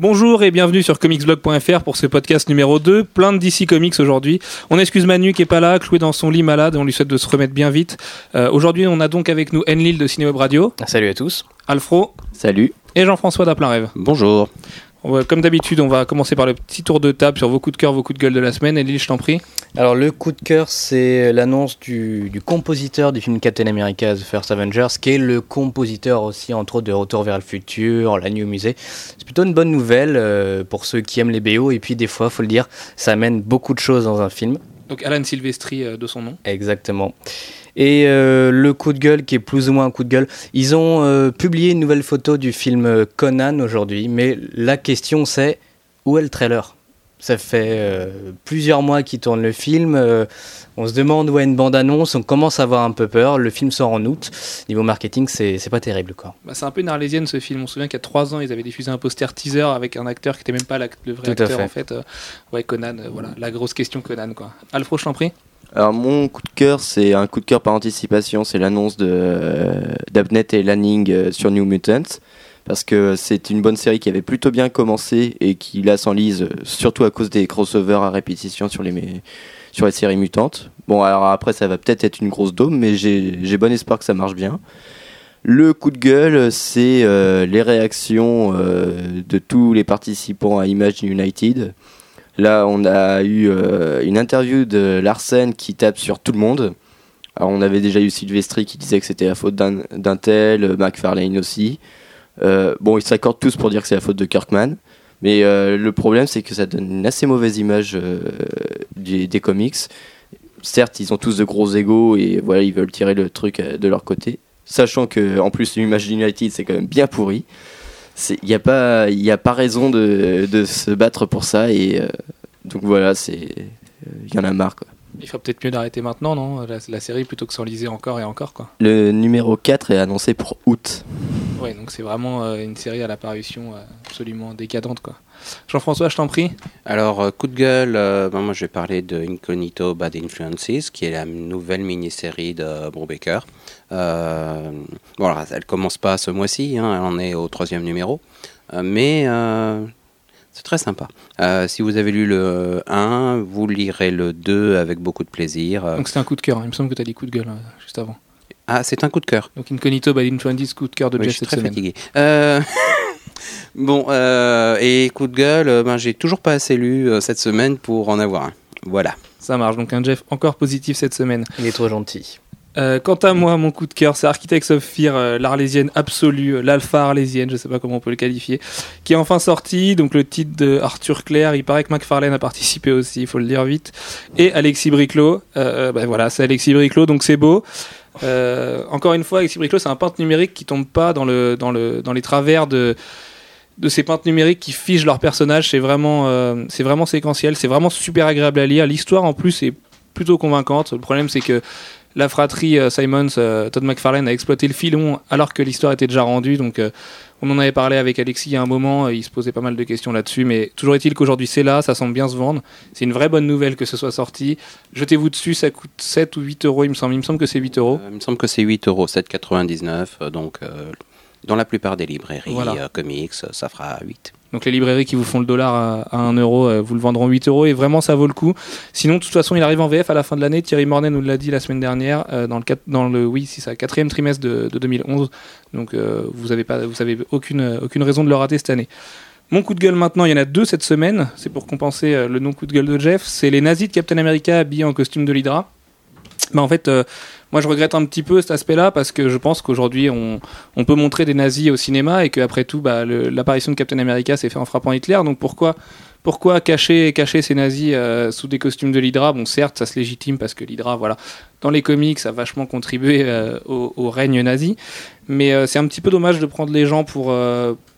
Bonjour et bienvenue sur comicsblog.fr pour ce podcast numéro 2, plein de DC Comics aujourd'hui. On excuse Manu qui est pas là, cloué dans son lit malade, on lui souhaite de se remettre bien vite. Euh, aujourd'hui on a donc avec nous Enlil de Cinéweb Radio, Salut à tous. Alfro Salut. et Jean-François d'Aplin Rêve. Bonjour. Comme d'habitude on va commencer par le petit tour de table sur vos coups de cœur, vos coups de gueule de la semaine. Enlil je t'en prie. Alors le coup de cœur, c'est l'annonce du, du compositeur du film Captain America The First Avengers, qui est le compositeur aussi entre autres de Retour vers le futur, La Nuit au musée. C'est plutôt une bonne nouvelle euh, pour ceux qui aiment les BO, et puis des fois, faut le dire, ça amène beaucoup de choses dans un film. Donc Alan Silvestri euh, de son nom. Exactement. Et euh, le coup de gueule, qui est plus ou moins un coup de gueule, ils ont euh, publié une nouvelle photo du film euh, Conan aujourd'hui, mais la question c'est où est le trailer? Ça fait euh, plusieurs mois qu'ils tournent le film, euh, on se demande où est une bande-annonce, on commence à avoir un peu peur, le film sort en août, niveau marketing c'est pas terrible quoi. Bah, c'est un peu une arlésienne ce film. On se souvient qu'il y a trois ans ils avaient diffusé un poster teaser avec un acteur qui était même pas le vrai Tout acteur fait. en fait. Euh, ouais Conan, voilà la grosse question Conan quoi. Alfro je t'en prie. Alors mon coup de cœur, c'est un coup de cœur par anticipation, c'est l'annonce de euh, et Lanning euh, sur New Mutants. Parce que c'est une bonne série qui avait plutôt bien commencé et qui là s'enlise, euh, surtout à cause des crossovers à répétition sur les, sur séries mutantes. Bon, alors après, ça va peut-être être une grosse dôme, mais j'ai bon espoir que ça marche bien. Le coup de gueule, c'est euh, les réactions de tous les participants à Image United. Là, on a eu euh, une interview de Larsen qui tape sur tout le monde. Alors, on avait déjà eu Sylvestri qui disait que c'était la faute d'un tel, euh, McFarlane aussi. Euh, bon, ils s'accordent tous pour dire que c'est la faute de Kirkman. Mais euh, le problème, c'est que ça donne une assez mauvaise image des, comics. Certes, ils ont tous de gros égaux et voilà, ils veulent tirer le truc de leur côté. Sachant que, en plus, l'image d'United, c'est quand même bien pourri. Il n'y a, pas- a pas raison de, se battre pour ça. Et euh, donc voilà, c'est il y en a marre. Quoi. Il ferait peut-être mieux d'arrêter maintenant non? La, la série plutôt que s'enliser encore et encore quoi. Le numéro 4 est annoncé pour août. Ouais, donc c'est vraiment euh, une série à l'apparition euh, absolument décadente quoi. Jean-François, je t'en prie. Alors, euh, coup de gueule, euh, ben, moi je vais parler de Incognito Bad Influences, qui est la nouvelle mini-série de Brubaker. Euh, bon, alors, elle commence pas ce mois-ci, hein, elle en est au troisième numéro, euh, mais euh, c'est très sympa. Euh, si vous avez lu le 1, vous lirez le 2 avec beaucoup de plaisir. Donc c'était un coup de cœur. hein. Il me semble que tu as dit coup de gueule euh, juste avant. ah, c'est un coup de cœur. Donc Incognito by Influences, coup de cœur de Oui, Jeff je suis cette très semaine. fatigué. Euh, bon, euh, et coup de gueule, ben, j'ai toujours pas assez lu euh, cette semaine pour en avoir un. Voilà. Ça marche. Donc un Jeff encore positif cette semaine. Il est trop gentil. Euh, quant à moi, mon coup de cœur, c'est Architects of Fear, euh, l'arlésienne absolue, euh, l'alpha arlésienne, je sais pas comment on peut le qualifier, qui est enfin sorti. Donc le titre de Arthur Claire, il paraît que McFarlane a participé aussi, il faut le dire vite. Et Alexis Briclot, euh, ben voilà, c'est Alexis Briclot, donc c'est beau. Euh, encore une fois, Alexis Briclot, c'est un peintre numérique qui tombe pas dans le dans le dans les travers de de ces peintres numériques qui figent leurs personnages. C'est vraiment euh, c'est vraiment séquentiel, c'est vraiment super agréable à lire. L'histoire en plus est plutôt convaincante. Le problème c'est que la fratrie euh, Simons, euh, Todd McFarlane a exploité le filon alors que l'histoire était déjà rendue. Donc, euh, on en avait parlé avec Alexis il y a un moment. il se posait pas mal de questions là-dessus. Mais toujours est-il qu'aujourd'hui c'est là, ça semble bien se vendre. C'est une vraie bonne nouvelle que ce soit sorti. Jetez-vous dessus, ça coûte 7 ou 8 euros, il me semble. Il me semble que c'est 8 euros. Il me semble que c'est 8 euros, 7,99. euh, Donc, dans la plupart des librairies Voilà. euh, comics, euh, ça fera 8. Donc les librairies qui vous font le dollar à, à 1 euro, euh, vous le vendront 8 euros et vraiment ça vaut le coup. Sinon, de toute façon, il arrive en VF à la fin de l'année. Thierry Mornay nous l'a dit la semaine dernière euh, dans le quat- dans le oui, c'est ça, quatrième trimestre de, de 2011. Donc euh, vous avez pas, vous avez aucune euh, aucune raison de le rater cette année. Mon coup de gueule maintenant, il y en a deux cette semaine. C'est pour compenser euh, le non coup de gueule de Jeff. C'est les nazis de Captain America habillés en costume de l'Hydra. Bah en fait, euh, moi je regrette un petit peu cet aspect-là parce que je pense qu'aujourd'hui on, peut montrer des nazis au cinéma et qu'après tout, bah, l'apparition de Captain America s'est fait en frappant Hitler. Donc pourquoi, cacher, cacher ces nazis euh, sous des costumes de l'Hydra? Bon, certes, ça se légitime parce que l'Hydra, voilà, dans les comics, ça a vachement contribué euh, au, règne nazi. Mais euh, c'est un petit peu dommage de prendre les gens pour,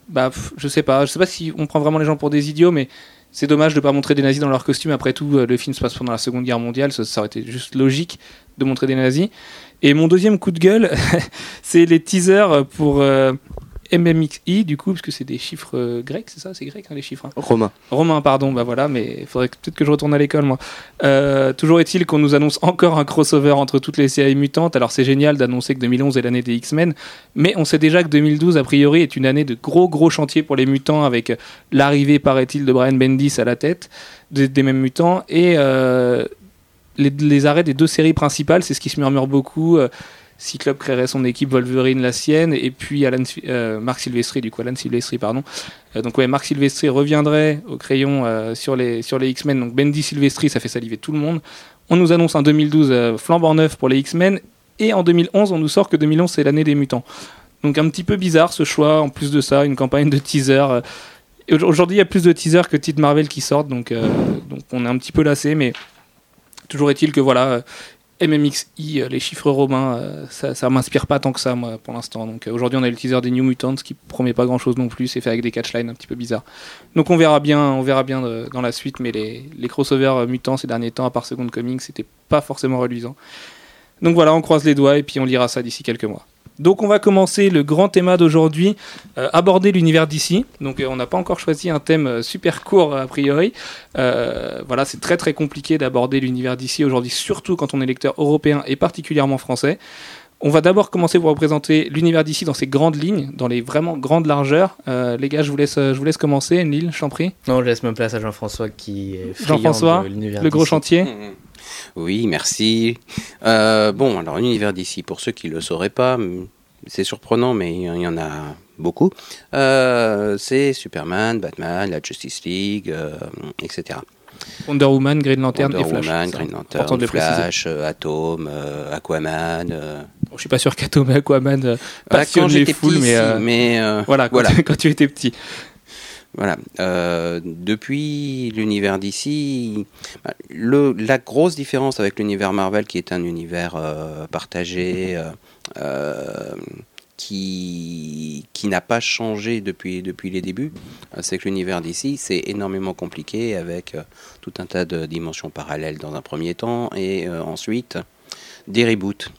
bah, je sais pas, je sais pas si on prend vraiment les gens pour des idiots, mais c'est dommage de pas montrer des nazis dans leurs costumes. Après tout, euh, le film se passe pendant la Seconde Guerre mondiale, ça, ça aurait été juste logique de montrer des nazis. Et mon deuxième coup de gueule, c'est les teasers pour euh, MMXI, du coup, parce que c'est des chiffres euh, grecs, c'est ça C'est grec, hein, les chiffres hein Romain. Romain, pardon, bah voilà, mais il faudrait peut-être que je retourne à l'école, moi. Euh, toujours est-il qu'on nous annonce encore un crossover entre toutes les séries mutantes. Alors c'est génial d'annoncer que 2011 est l'année des X-Men, mais on sait déjà que 2012, a priori, est une année de gros, gros chantiers pour les mutants, avec l'arrivée, paraît-il, de Brian Bendis à la tête des, des mêmes mutants, et euh, les, les arrêts des deux séries principales, c'est ce qui se murmure beaucoup. Cyclope créerait son équipe, Wolverine la sienne, et puis Alan, euh, Marc Silvestri, du coup Alan Silvestri, pardon. Euh, donc ouais, Marc Silvestri reviendrait au crayon euh, sur les, sur les X-Men. Donc Bendy Silvestri, ça fait saliver tout le monde. On nous annonce un 2012 euh, flambant neuf pour les X-Men, et en 2011, on nous sort que 2011 c'est l'année des mutants. Donc un petit peu bizarre ce choix. En plus de ça, une campagne de teaser. Aujourd'hui, il y a plus de teasers que titres Marvel qui sortent, donc, donc on est un petit peu lassé, mais toujours est-il que voilà, MMXI, euh, les chiffres romains, euh, ça, ça m'inspire pas tant que ça, moi, pour l'instant. Donc euh, aujourd'hui, on a le teaser des New Mutants qui promet pas grand-chose non plus. C'est fait avec des catchlines un petit peu bizarres. Donc on verra bien, on verra bien dans la suite. Mais les, les crossovers mutants ces derniers temps, à part Second Coming, c'était pas forcément reluisant. Donc voilà, on croise les doigts et puis on lira ça d'ici quelques mois. Donc on va commencer le grand thème d'aujourd'hui, euh, aborder l'univers d'ici. Donc euh, on n'a pas encore choisi un thème euh, super court a priori. Euh, voilà, c'est très très compliqué d'aborder l'univers d'ici aujourd'hui, surtout quand on est lecteur européen et particulièrement français. On va d'abord commencer pour représenter l'univers d'ici dans ses grandes lignes, dans les vraiment grandes largeurs. Euh, les gars, je vous laisse, je vous laisse commencer. Enlil, je t'en prie. Non, je laisse ma place à Jean-François qui est Jean-François, Le gros chantier. Mhm. Oui, merci. Euh, bon, alors l'univers d'ici, pour ceux qui ne le sauraient pas, c'est surprenant, mais il y en a beaucoup. Euh, c'est Superman, Batman, la Justice League, euh, etc. Wonder Woman, Green Lantern Wonder et Flash. Woman, Green Lantern, de. Flash, euh, Atom, euh, Aquaman. euh. Bon, je suis pas sûr qu'Atom et Aquaman euh, Ah, foules, petit, mais voilà, quand, voilà. Tu, quand tu étais petit. Voilà. Euh, depuis l'univers d'ici, la grosse différence avec l'univers Marvel, qui est un univers euh, partagé, euh, qui, n'a pas changé depuis, depuis les débuts, c'est que l'univers d'ici, c'est énormément compliqué avec tout un tas de dimensions parallèles dans un premier temps, et ensuite des reboots.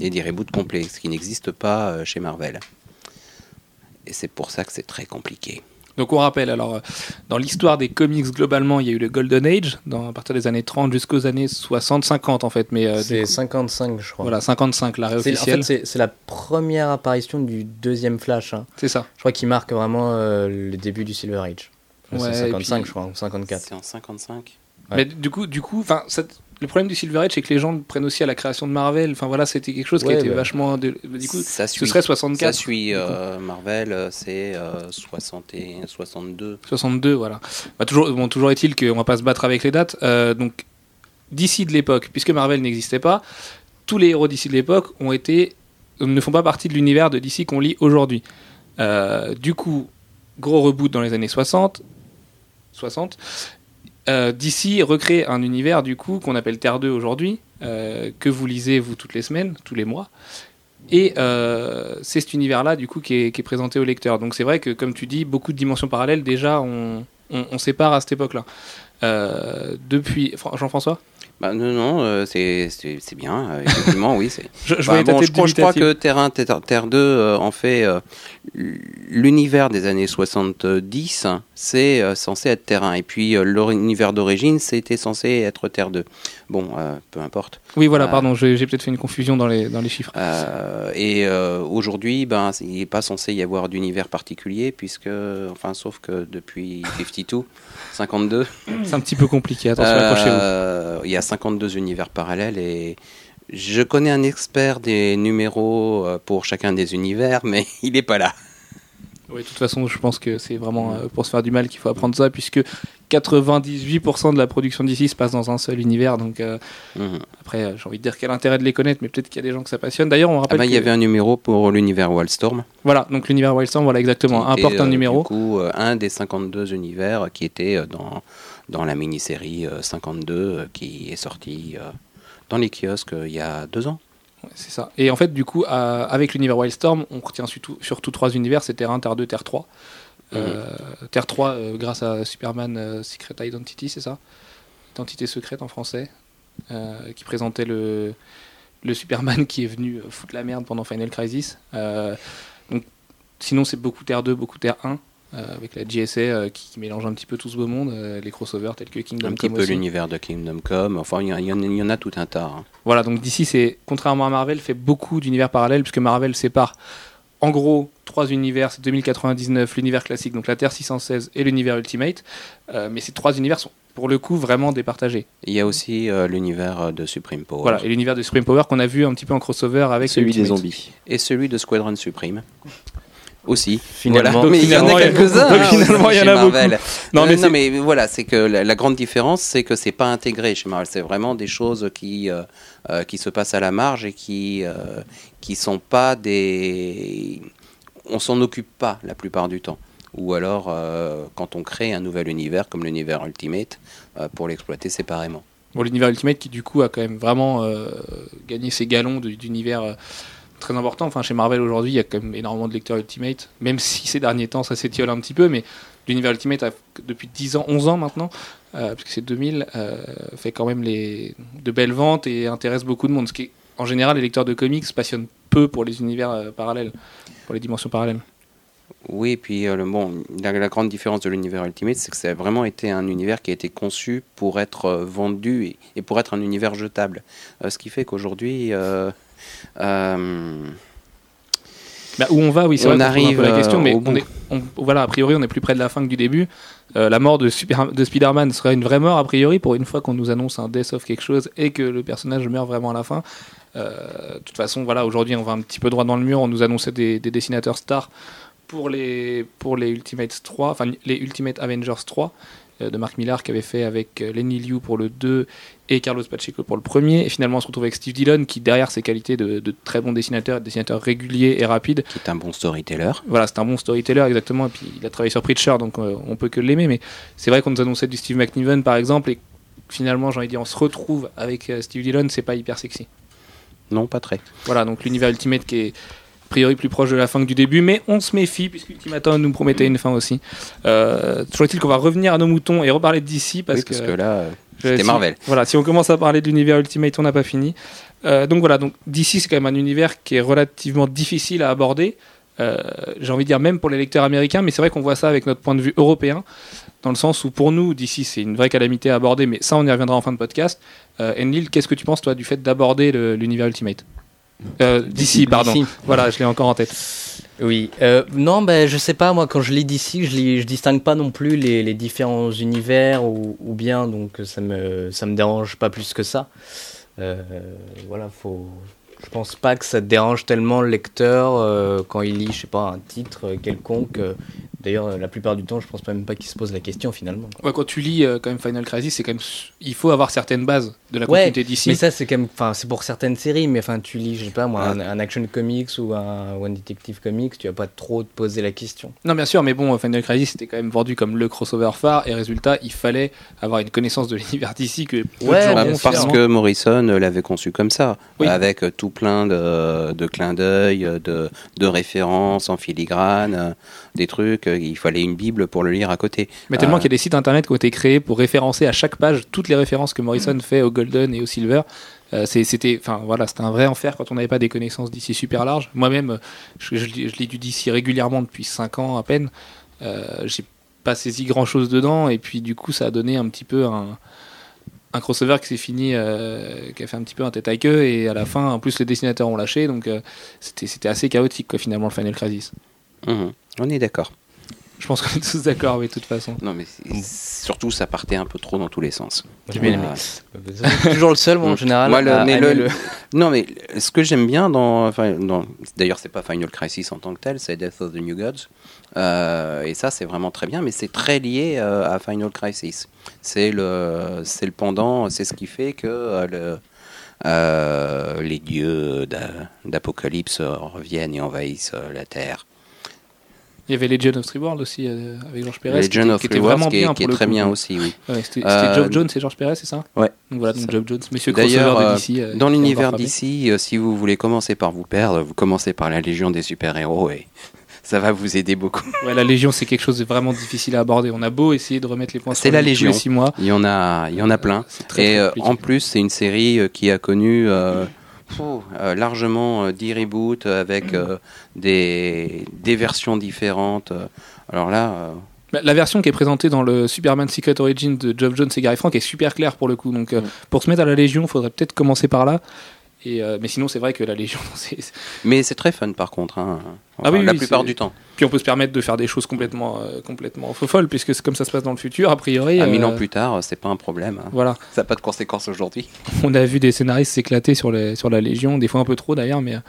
Et des reboots complets, ce qui n'existe pas chez Marvel. Et c'est pour ça que c'est très compliqué. Donc on rappelle, alors euh, dans l'histoire des comics globalement, il y a eu le Golden Age, dans, à partir des années 30 jusqu'aux années 60-50 en fait, mais euh, C'est du coup, 55, je crois. voilà 55 l'arrêt C'est- en fait, c'est c'est la première apparition du deuxième Flash. hein. c'est ça. Je crois qu'il marque vraiment euh, le début du Silver Age. Ouais, c'est et 55, puis- je crois, ou 54. C'est en 55 Ouais. Mais du coup, du coup, enfin, ça- le problème du Silver Age, c'est que les gens le prennent aussi à la création de Marvel. Enfin voilà, c'était quelque chose qui Ouais, été bah. vachement. de- Du coup, ça ce suit, serait ça 64, suit du coup. euh, Marvel, euh, c'est euh, 60 et 62. 62, voilà. Bah, toujours, bon, toujours est-il qu'on va pas se battre avec les dates. Euh, donc, d'ici de l'époque, puisque Marvel n'existait pas, tous les héros d'ici de l'époque ont été ne font pas partie de l'univers de DC qu'on lit aujourd'hui. Du coup, gros reboot dans les années 60. 60. Euh, DC recrée un univers du coup qu'on appelle Terre 2 aujourd'hui, euh, que vous lisez vous toutes les semaines, tous les mois. Et euh, c'est cet univers-là du coup qui est, présenté au lecteur. Donc c'est vrai que comme tu dis, beaucoup de dimensions parallèles déjà on, on, on sépare à cette époque-là. Depuis Fran- Jean-François, Bah, non, non, euh, c'est bien, euh, effectivement, oui. je, je Bah, bon, je, crois, je crois que Terre 1, Terre, Terre 2, euh, en fait, euh, l'univers des années 70, c'est censé être Terre 1. Et puis l'univers d'origine, c'était censé être Terre 2. Bon, peu importe. Oui, voilà, pardon, j'ai peut-être fait une confusion dans les, dans les chiffres. Et aujourd'hui, ben, il n'est pas censé y avoir d'univers particulier, puisque, enfin, sauf que depuis 52, 52, C'est un petit peu compliqué, attention, accrochez-vous. euh, il y a 52 univers parallèles et je connais un expert des numéros euh, pour chacun des univers, mais il n'est pas là. Oui, de toute façon, je pense que c'est vraiment euh, pour se faire du mal qu'il faut apprendre ça, puisque 98% de la production d'ici se passe dans un seul univers. Donc euh, Mhm. après, euh, j'ai envie de dire quel intérêt de les connaître, mais peut-être qu'il y a des gens que ça passionne. D'ailleurs, on Ah rappelle ben, il y avait un numéro pour l'univers Wildstorm. voilà, donc l'univers Wildstorm, voilà exactement, importe un euh, numéro. Du coup, un des 52 univers qui était dans, dans la mini-série euh, 52 euh, qui est sortie dans les kiosques il y a deux ans. C'est ça. Et en fait, du coup, avec l'univers Wildstorm, on retient surtout, surtout trois univers, c'est Terre 1, Terre 2, Terre 3. Euh, Terre 3, euh, grâce à Superman euh, Secret Identity, c'est ça? Identité secrète en français, euh, qui présentait le, le Superman qui est venu euh, foutre la merde pendant Final Crisis. Euh, donc, sinon, c'est beaucoup Terre 2, beaucoup Terre 1. Euh, avec la GSA euh, qui, qui mélange un petit peu tout ce beau monde, euh, les crossovers tels que Kingdom Un petit Come peu l'univers de Kingdom Come. Enfin, il y, en- y a- il y en a tout un tas. hein. Voilà, donc d'ici, c'est contrairement à Marvel, fait beaucoup d'univers parallèles, puisque Marvel sépare en gros trois univers, c'est 2099, l'univers classique, donc la Terre 616 et l'univers Ultimate. Mais ces trois univers sont pour le coup vraiment départagés. Il y a aussi euh, l'univers de Supreme Power. Voilà, et l'univers de Supreme Power qu'on a vu un petit peu en crossover avec Celui des zombies. Et celui de Squadron Supreme. Aussi. Finalement. Voilà. Donc mais il y en a quelques-uns. hein, finalement, il y en chez a Marvel. beaucoup. Non, Euh, mais non, mais voilà, c'est que la, la grande différence, c'est que c'est pas intégré chez Marvel. C'est vraiment des choses qui, euh, euh, qui se passent à la marge et qui, euh, qui sont pas des. On s'en occupe pas la plupart du temps. Ou alors, euh, quand on crée un nouvel univers comme l'univers Ultimate, euh, pour l'exploiter séparément. Bon, l'univers Ultimate qui du coup a quand même vraiment euh, gagné ses galons d'univers euh, très importants. Enfin, chez Marvel aujourd'hui, il y a quand même énormément de lecteurs Ultimate, même si ces derniers temps ça s'étiole un petit peu, mais l'univers Ultimate depuis 10 ans, 11 ans maintenant, euh, puisque c'est 2000, euh, fait quand même les, de belles ventes et intéresse beaucoup de monde. Ce qui en général, les lecteurs de comics se passionnent peu pour les univers euh, parallèles, pour les dimensions parallèles. Oui, et puis euh, bon, la, grande différence de l'univers Ultimate, c'est que ça a vraiment été un univers qui a été conçu pour être vendu et, pour être un univers jetable. Ce qui fait qu'aujourd'hui, Bah, où on va, oui, c'est On vrai pose un arrive, peu la question, euh, mais au on est, on- voilà, a priori, on est plus près de la fin que du début. Euh, la mort de, Super, de Spider-Man serait une vraie mort, a priori, pour une fois qu'on nous annonce un death of quelque chose et que le personnage meurt vraiment à la fin. Euh, de toute façon, voilà, aujourd'hui, on va un petit peu droit dans le mur. On nous annonçait des, des dessinateurs stars pour les, pour les Ultimates 3, enfin les Ultimate Avengers 3 euh, de Mark Millar qui avait fait avec euh, Lenny Liu pour le 2 et Carlos Pacheco pour le premier. Et finalement, on se retrouve avec Steve Dillon qui, derrière ses qualités de, de très bon dessinateur, dessinateur régulier et rapide, qui est un bon storyteller. voilà, c'est un bon storyteller exactement. Et puis il a travaillé sur Preacher, donc euh, on peut que l'aimer. Mais c'est vrai qu'on nous annonçait du Steve McNiven par exemple, et finalement, j'ai envie de dire, on se retrouve avec euh, Steve Dillon, c'est pas hyper sexy. Non, pas très. Voilà, donc l'univers Ultimate qui est a priori plus proche de la fin que du début, mais on se méfie puisque Ultimatum nous promettait une fin aussi. Euh, toujours est-il qu'on va revenir à nos moutons et reparler d'ici parce, oui, parce que, que, là, c'était si- Marvel. Voilà, si on commence à parler de l'univers Ultimate, on n'a pas fini. Euh, donc voilà, donc d'ici c'est quand même un univers qui est relativement difficile à aborder. Euh, J'ai envie de dire même pour les lecteurs américains, mais c'est vrai qu'on voit ça avec notre point de vue européen, dans le sens où pour nous d'ici c'est une vraie calamité à aborder, mais ça on y reviendra en fin de podcast. Euh, Enlil, qu'est-ce que tu penses toi du fait d'aborder l'univers Ultimate? Euh, D'ici, pardon. Voilà, je l'ai encore en tête. Oui, euh, non, ben je sais pas, moi quand je lis d'ici, je, lis, je distingue pas non plus les, les différents univers ou, ou bien, donc ça me, ça me dérange pas plus que ça. Euh, voilà, faut. Je pense pas que ça dérange tellement le lecteur euh, quand il lit, je sais pas, un titre quelconque. D'ailleurs, la plupart du temps, je pense pas même pas qu'il se pose la question finalement. quoi. Ouais, quand tu lis euh, quand même Final Crisis, c'est quand même il faut avoir certaines bases de la Ouais, continuité d'ici. Mais ça, c'est quand même, enfin, c'est pour certaines séries, mais enfin, tu lis, je sais pas moi, un, un action comics ou un One Detective Comics, tu vas pas trop te poser la question. Non, bien sûr, mais bon, Final Crisis c'était quand même vendu comme le crossover phare, et résultat, il fallait avoir une connaissance de l'univers d'ici que Ouais, bien sûr. Bah, parce que Morrison euh, l'avait conçu comme ça, Oui. avec euh, tout plein de, de clins d'œil, de, de références en filigrane, des trucs. Euh, Il fallait une bible pour le lire à côté. Mais tellement Ah. qu'il y a des sites internet qui ont été créés pour référencer à chaque page toutes les références que Morrison fait au Golden et au Silver. Euh, c'était, enfin voilà, c'était un vrai enfer quand on n'avait pas des connaissances d'ici super larges. Moi-même, euh, je, je lis- je lis du DC régulièrement depuis 5 ans à peine. Euh, J'ai pas saisi grand-chose dedans, et puis du coup, ça a donné un petit peu un, un crossover qui s'est fini, euh, qui a fait un petit peu un tête à queue, et à la fin, en plus, les dessinateurs ont lâché, donc euh, c'était assez chaotique quoi, finalement le Final Crisis. Mhm. On est d'accord. Je pense qu'on est tous d'accord, oui, de toute façon. Non, mais surtout, ça partait un peu trop dans tous les sens. J'ai bien aimé. Toujours le seul, moi, en général. Moi, le- mais aimer le- Non, mais ce que j'aime bien dans. Enfin, dans D'ailleurs, c'est pas Final Crisis en tant que tel, c'est Death of the New Gods. Euh, et ça, c'est vraiment très bien, mais c'est très lié euh, à Final Crisis. C'est le, c'est le pendant, c'est ce qui fait que euh, le, euh, les dieux d'A- d'Apocalypse reviennent et envahissent euh, la Terre. Il y avait Legend of Three World aussi euh, avec George Perez. qui Legend of qui était vraiment qui est, bien qui est très bien aussi, oui. Ouais, c'était Euh, Geoff Jones et George Perez, c'est ça Ouais. Donc voilà, donc. Geoff Jones, monsieur D'ailleurs, crossover de euh, DC. euh, Dans l'univers d'ici, euh, si vous voulez commencer par vous perdre, vous commencez par la Légion des super-héros et ça va vous aider beaucoup. Ouais, la Légion, c'est quelque chose de vraiment difficile à aborder. On a beau essayer de remettre les points C'est sur la les tous Légion. les six mois. Il y en a, il y en a plein. C'est très, Et très euh, en plus, c'est une série euh, qui a connu euh, Pouh, euh, largement euh, 10 reboots avec euh, des, des versions différentes. Alors là, euh, Bah, La version qui est présentée dans le Superman Secret Origin de Geoff Jones et Gary Frank est super claire pour le coup. Donc, euh, Mm. pour se mettre à la Légion, il faudrait peut-être commencer par là. Et, euh, mais sinon, c'est vrai que la Légion, mais c'est très fun par contre. hein. Ah oui, la oui, plupart du temps. Puis on peut se permettre de faire des choses complètement, euh, complètement folles, puisque c'est comme ça se passe dans le futur, a priori. À mille euh, ans plus tard, c'est pas un problème. hein. Voilà. Ça n'a pas de conséquences aujourd'hui. On a vu des scénaristes s'éclater sur, les, sur la Légion, des fois un peu trop d'ailleurs, mais euh,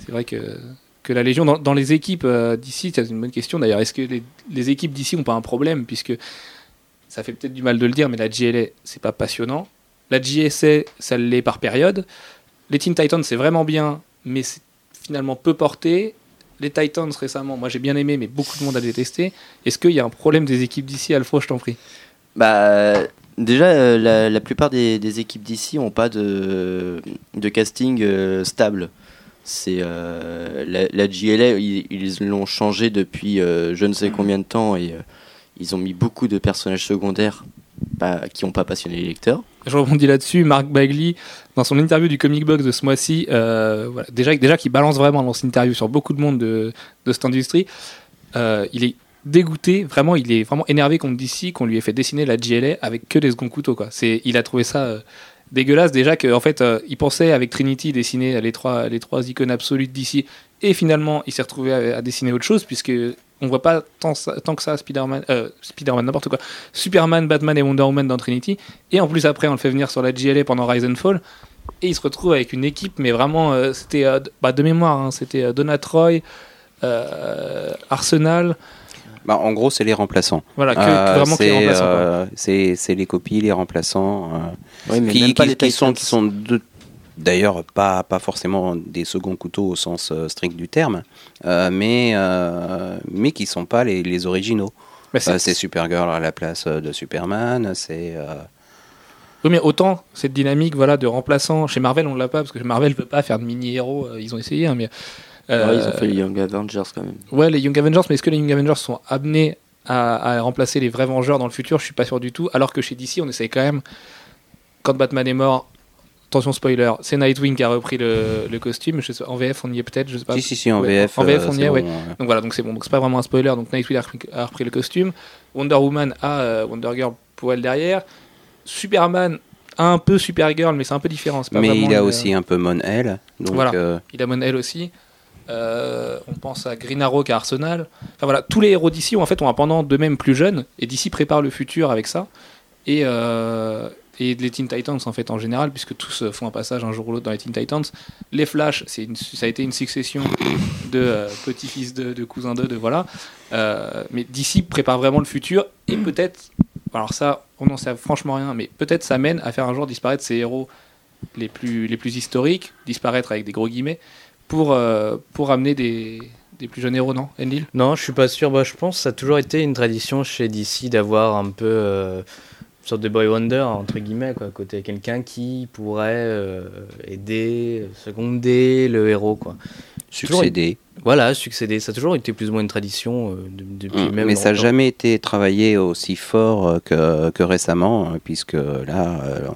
c'est vrai que, que la Légion, dans, dans les équipes euh, d'ici, c'est une bonne question d'ailleurs. Est-ce que les, les équipes d'ici n'ont pas un problème Puisque ça fait peut-être du mal de le dire, mais la GLA, c'est pas passionnant. La GSA, ça l'est par période. Les Teen Titans, c'est vraiment bien, mais c'est finalement peu porté. Les Titans récemment, moi j'ai bien aimé, mais beaucoup de monde a détesté. Est-ce qu'il y a un problème des équipes d'ici, Alfro, je t'en prie? Bah, déjà, euh, la, plupart des, équipes d'ici n'ont pas de, casting euh, stable. C'est euh, la, la GLA, ils l'ont changé depuis je ne sais combien de temps et ils ont mis beaucoup de personnages secondaires bah, qui n'ont pas passionné les lecteurs. Je rebondis là-dessus. Mark Bagley, dans son interview du Comic Box de ce mois-ci, euh, déjà, qui balance vraiment dans son interview sur beaucoup de monde de, cette industrie, euh, il est dégoûté, vraiment, il est vraiment énervé DC qu'on lui ait fait dessiner la GLA avec que des seconds couteaux. Il a trouvé ça euh, dégueulasse déjà qu'en fait, euh, il pensait avec Trinity dessiner les trois, les trois icônes absolues DC et finalement, il s'est retrouvé à, dessiner autre chose puisque on voit pas tant, tant que ça Spider-Man, euh, Spider-Man n'importe quoi, Superman, Batman et Wonder Woman dans Trinity. Et en plus, après, on le fait venir sur la GLA pendant Rise and Fall. Et il se retrouve avec une équipe, mais vraiment, euh, c'était bah, de mémoire, hein, c'était Donna Troy, Arsenal, Bah, en gros, c'est les remplaçants. voilà, que, Euh, vraiment que les c'est, remplaçants. euh, c'est c'est les copies, les remplaçants. euh, Oui, mais qui, même pas qui- les qui sont, qui sont de- d'ailleurs pas, pas forcément des seconds couteaux au sens euh, strict du terme, euh, mais, euh, mais qui sont pas les, les originaux. C'est- Euh, c'est Supergirl à la place de Superman, c'est... euh, Oui, mais autant cette dynamique voilà, de remplaçants, chez Marvel, on l'a pas, parce que Marvel ne peut pas faire de mini-héros, euh, ils ont essayé, hein, mais. Euh, Ouais, ils ont fait les Young Avengers quand même. Ouais, les Young Avengers, mais est-ce que les Young Avengers sont amenés à, à remplacer les vrais Vengeurs dans le futur? Je suis pas sûr du tout. Alors que chez DC, on essaye quand même, quand Batman est mort, attention spoiler, c'est Nightwing qui a repris le, le costume. Je sais, en VF, on y est peut-être, je sais pas. Si, si, si, en Ouais, VF. en VF, euh, on y est, bon, ouais. euh. Donc voilà, donc c'est bon, donc c'est pas vraiment un spoiler. Donc Nightwing a repris, a repris le costume. Wonder Woman a euh, Wonder Girl pour elle derrière. Superman a un peu Supergirl, mais c'est un peu différent. pas Mais il a aussi un peu Mon L. Donc, Voilà. euh, il a Mon Elle aussi. Euh, on pense à Green Arrow a Arsenal. Enfin voilà, tous les héros d'ici en fait ont un pendant d'eux-mêmes plus jeunes et d'ici prépare le futur avec ça. Et, euh, et les Teen Titans en fait en général, puisque tous euh, font un passage un jour ou l'autre dans les Teen Titans. Les Flash, c'est ça a été une succession de petits-fils de, de cousins d'eux, de voilà. Mais d'ici prépare vraiment le futur et peut-être, alors ça, on n'en sait franchement rien, mais peut-être ça mène à faire un jour disparaître ces héros les plus, les plus historiques, disparaître avec des gros guillemets, pour, euh, pour amener des, des plus jeunes héros, non Enlil? Non, je suis pas sûr. Bah, je pense que ça a toujours été une tradition chez DC d'avoir un peu euh, une sorte de boy wonder, entre guillemets, quoi, à côté quelqu'un qui pourrait euh, aider, seconder le héros. Quoi. succédé. Voilà, succéder. Ça a toujours été plus ou moins une tradition euh, de- depuis Mm. même Mais ça n'a jamais été travaillé aussi fort euh, que, que récemment, euh, puisque là, euh,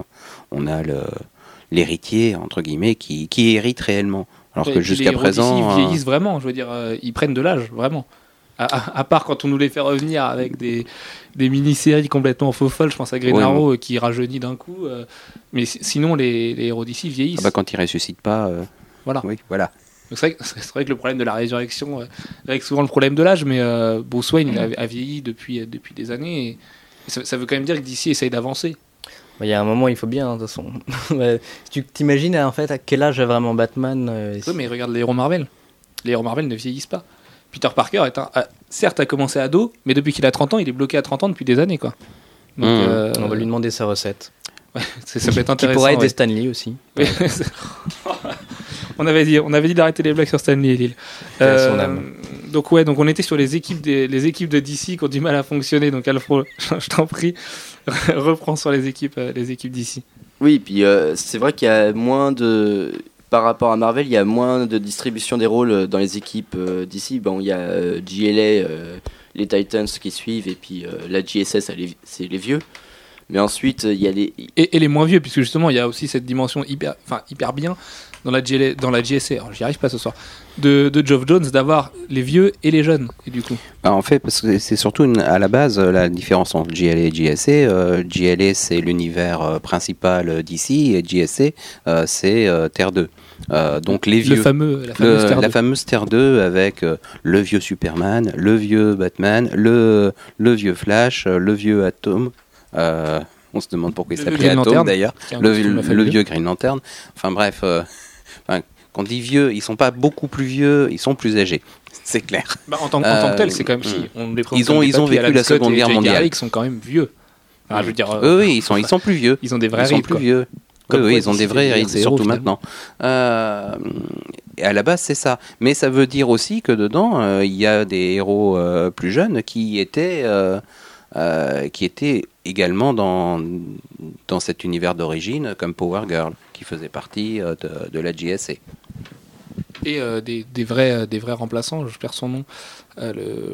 on a le- l'héritier, entre guillemets, qui, qui hérite réellement. Alors que jusqu'à présent. d'ici, euh, ils vieillissent vraiment, je veux dire, euh, ils prennent de l'âge, vraiment. À, à- à part quand on nous les fait revenir avec des, des mini-séries complètement faux folles, je pense à Green Arrow euh, qui rajeunit d'un coup. euh, mais si- sinon, les, les héros d'ici vieillissent. ah bah, quand il ressuscite pas. euh, Voilà. Oui, voilà. C'est vrai, que- c'est vrai que le problème de la résurrection euh, règle souvent le problème de l'âge, mais euh, Bruce Wayne a, a vieilli depuis, euh, depuis des années. Et, ça, ça veut quand même dire que DC essaye d'avancer. Bah, Il y a un moment, il faut bien, hein, de toute façon. Ouais, tu t'imagines en fait à quel âge a vraiment Batman euh, Oui, mais regarde les héros Marvel. Les héros Marvel ne vieillissent pas. Peter Parker est un, a- certes a commencé ado, mais depuis qu'il a 30 ans, il est bloqué à 30 ans depuis des années. Quoi. Donc, Mmh. euh, On va lui demander sa recette. c'est- ça peut être Qui intéressant. pourrait aider ouais. Stanley aussi. Oui, on avait dit, on avait dit d'arrêter les blagues sur Stanley et Lille. son âme. donc ouais, donc on était sur les équipes des, les équipes de DC qui ont du mal à fonctionner. Donc Alfro, je t'en prie, reprends sur les équipes, euh, les équipes DC. Oui, puis euh, c'est vrai qu'il y a moins de. Par rapport à Marvel, il y a moins de distribution des rôles euh, dans les équipes d'ici. Bon, il y a GLA, les Titans qui suivent, et puis la GSS, c'est les vieux. Mais ensuite, il y a les. Et, et les moins vieux, puisque justement, il y a aussi cette dimension hyper, enfin, hyper bien dans la, GLA dans la alors j'y arrive pas ce soir, de, de Geoff Jones d'avoir les vieux et les jeunes. Et du coup, Bah, en fait, parce que c'est surtout une- à la base euh, la différence entre GLA et GSA. Euh, GLA, c'est l'univers euh, principal d'ici, et euh, c'est euh, Terre 2. Euh, donc les le vieux. fameux, la Le- fameuse Terre la fameuse Terre 2 avec euh, le vieux Superman, le vieux Batman, le, le vieux Flash, euh, le vieux Atom. Euh, on se demande pourquoi il s'appelait Atom d'ailleurs. Le, vieux Green Lantern. Enfin bref, euh, quand on dit vieux, ils sont pas beaucoup plus vieux, ils sont plus âgés. C'est clair. Bah, en tant, en tant que tel, Euh, c'est quand même si mm. on les Ils ont- ils ont vécu la Seconde Guerre mondiale. Garrick sont quand même vieux. Enfin, je veux dire, euh, Eux, oui, ils sont, ils sont plus vieux. ils ont des vrais ils sont rides, plus vieux. Comme oui, ils ont des vrais rides, héros, surtout maintenant. Euh, et à la base, c'est ça. Mais ça veut dire aussi que dedans, euh, il y a des héros euh, plus jeunes qui étaient, euh, qui étaient également dans, dans cet univers d'origine, comme Power Girl, qui faisait partie euh, de, de la GSA. Et euh, des, des, vrais, des vrais remplaçants, je perds son nom, le,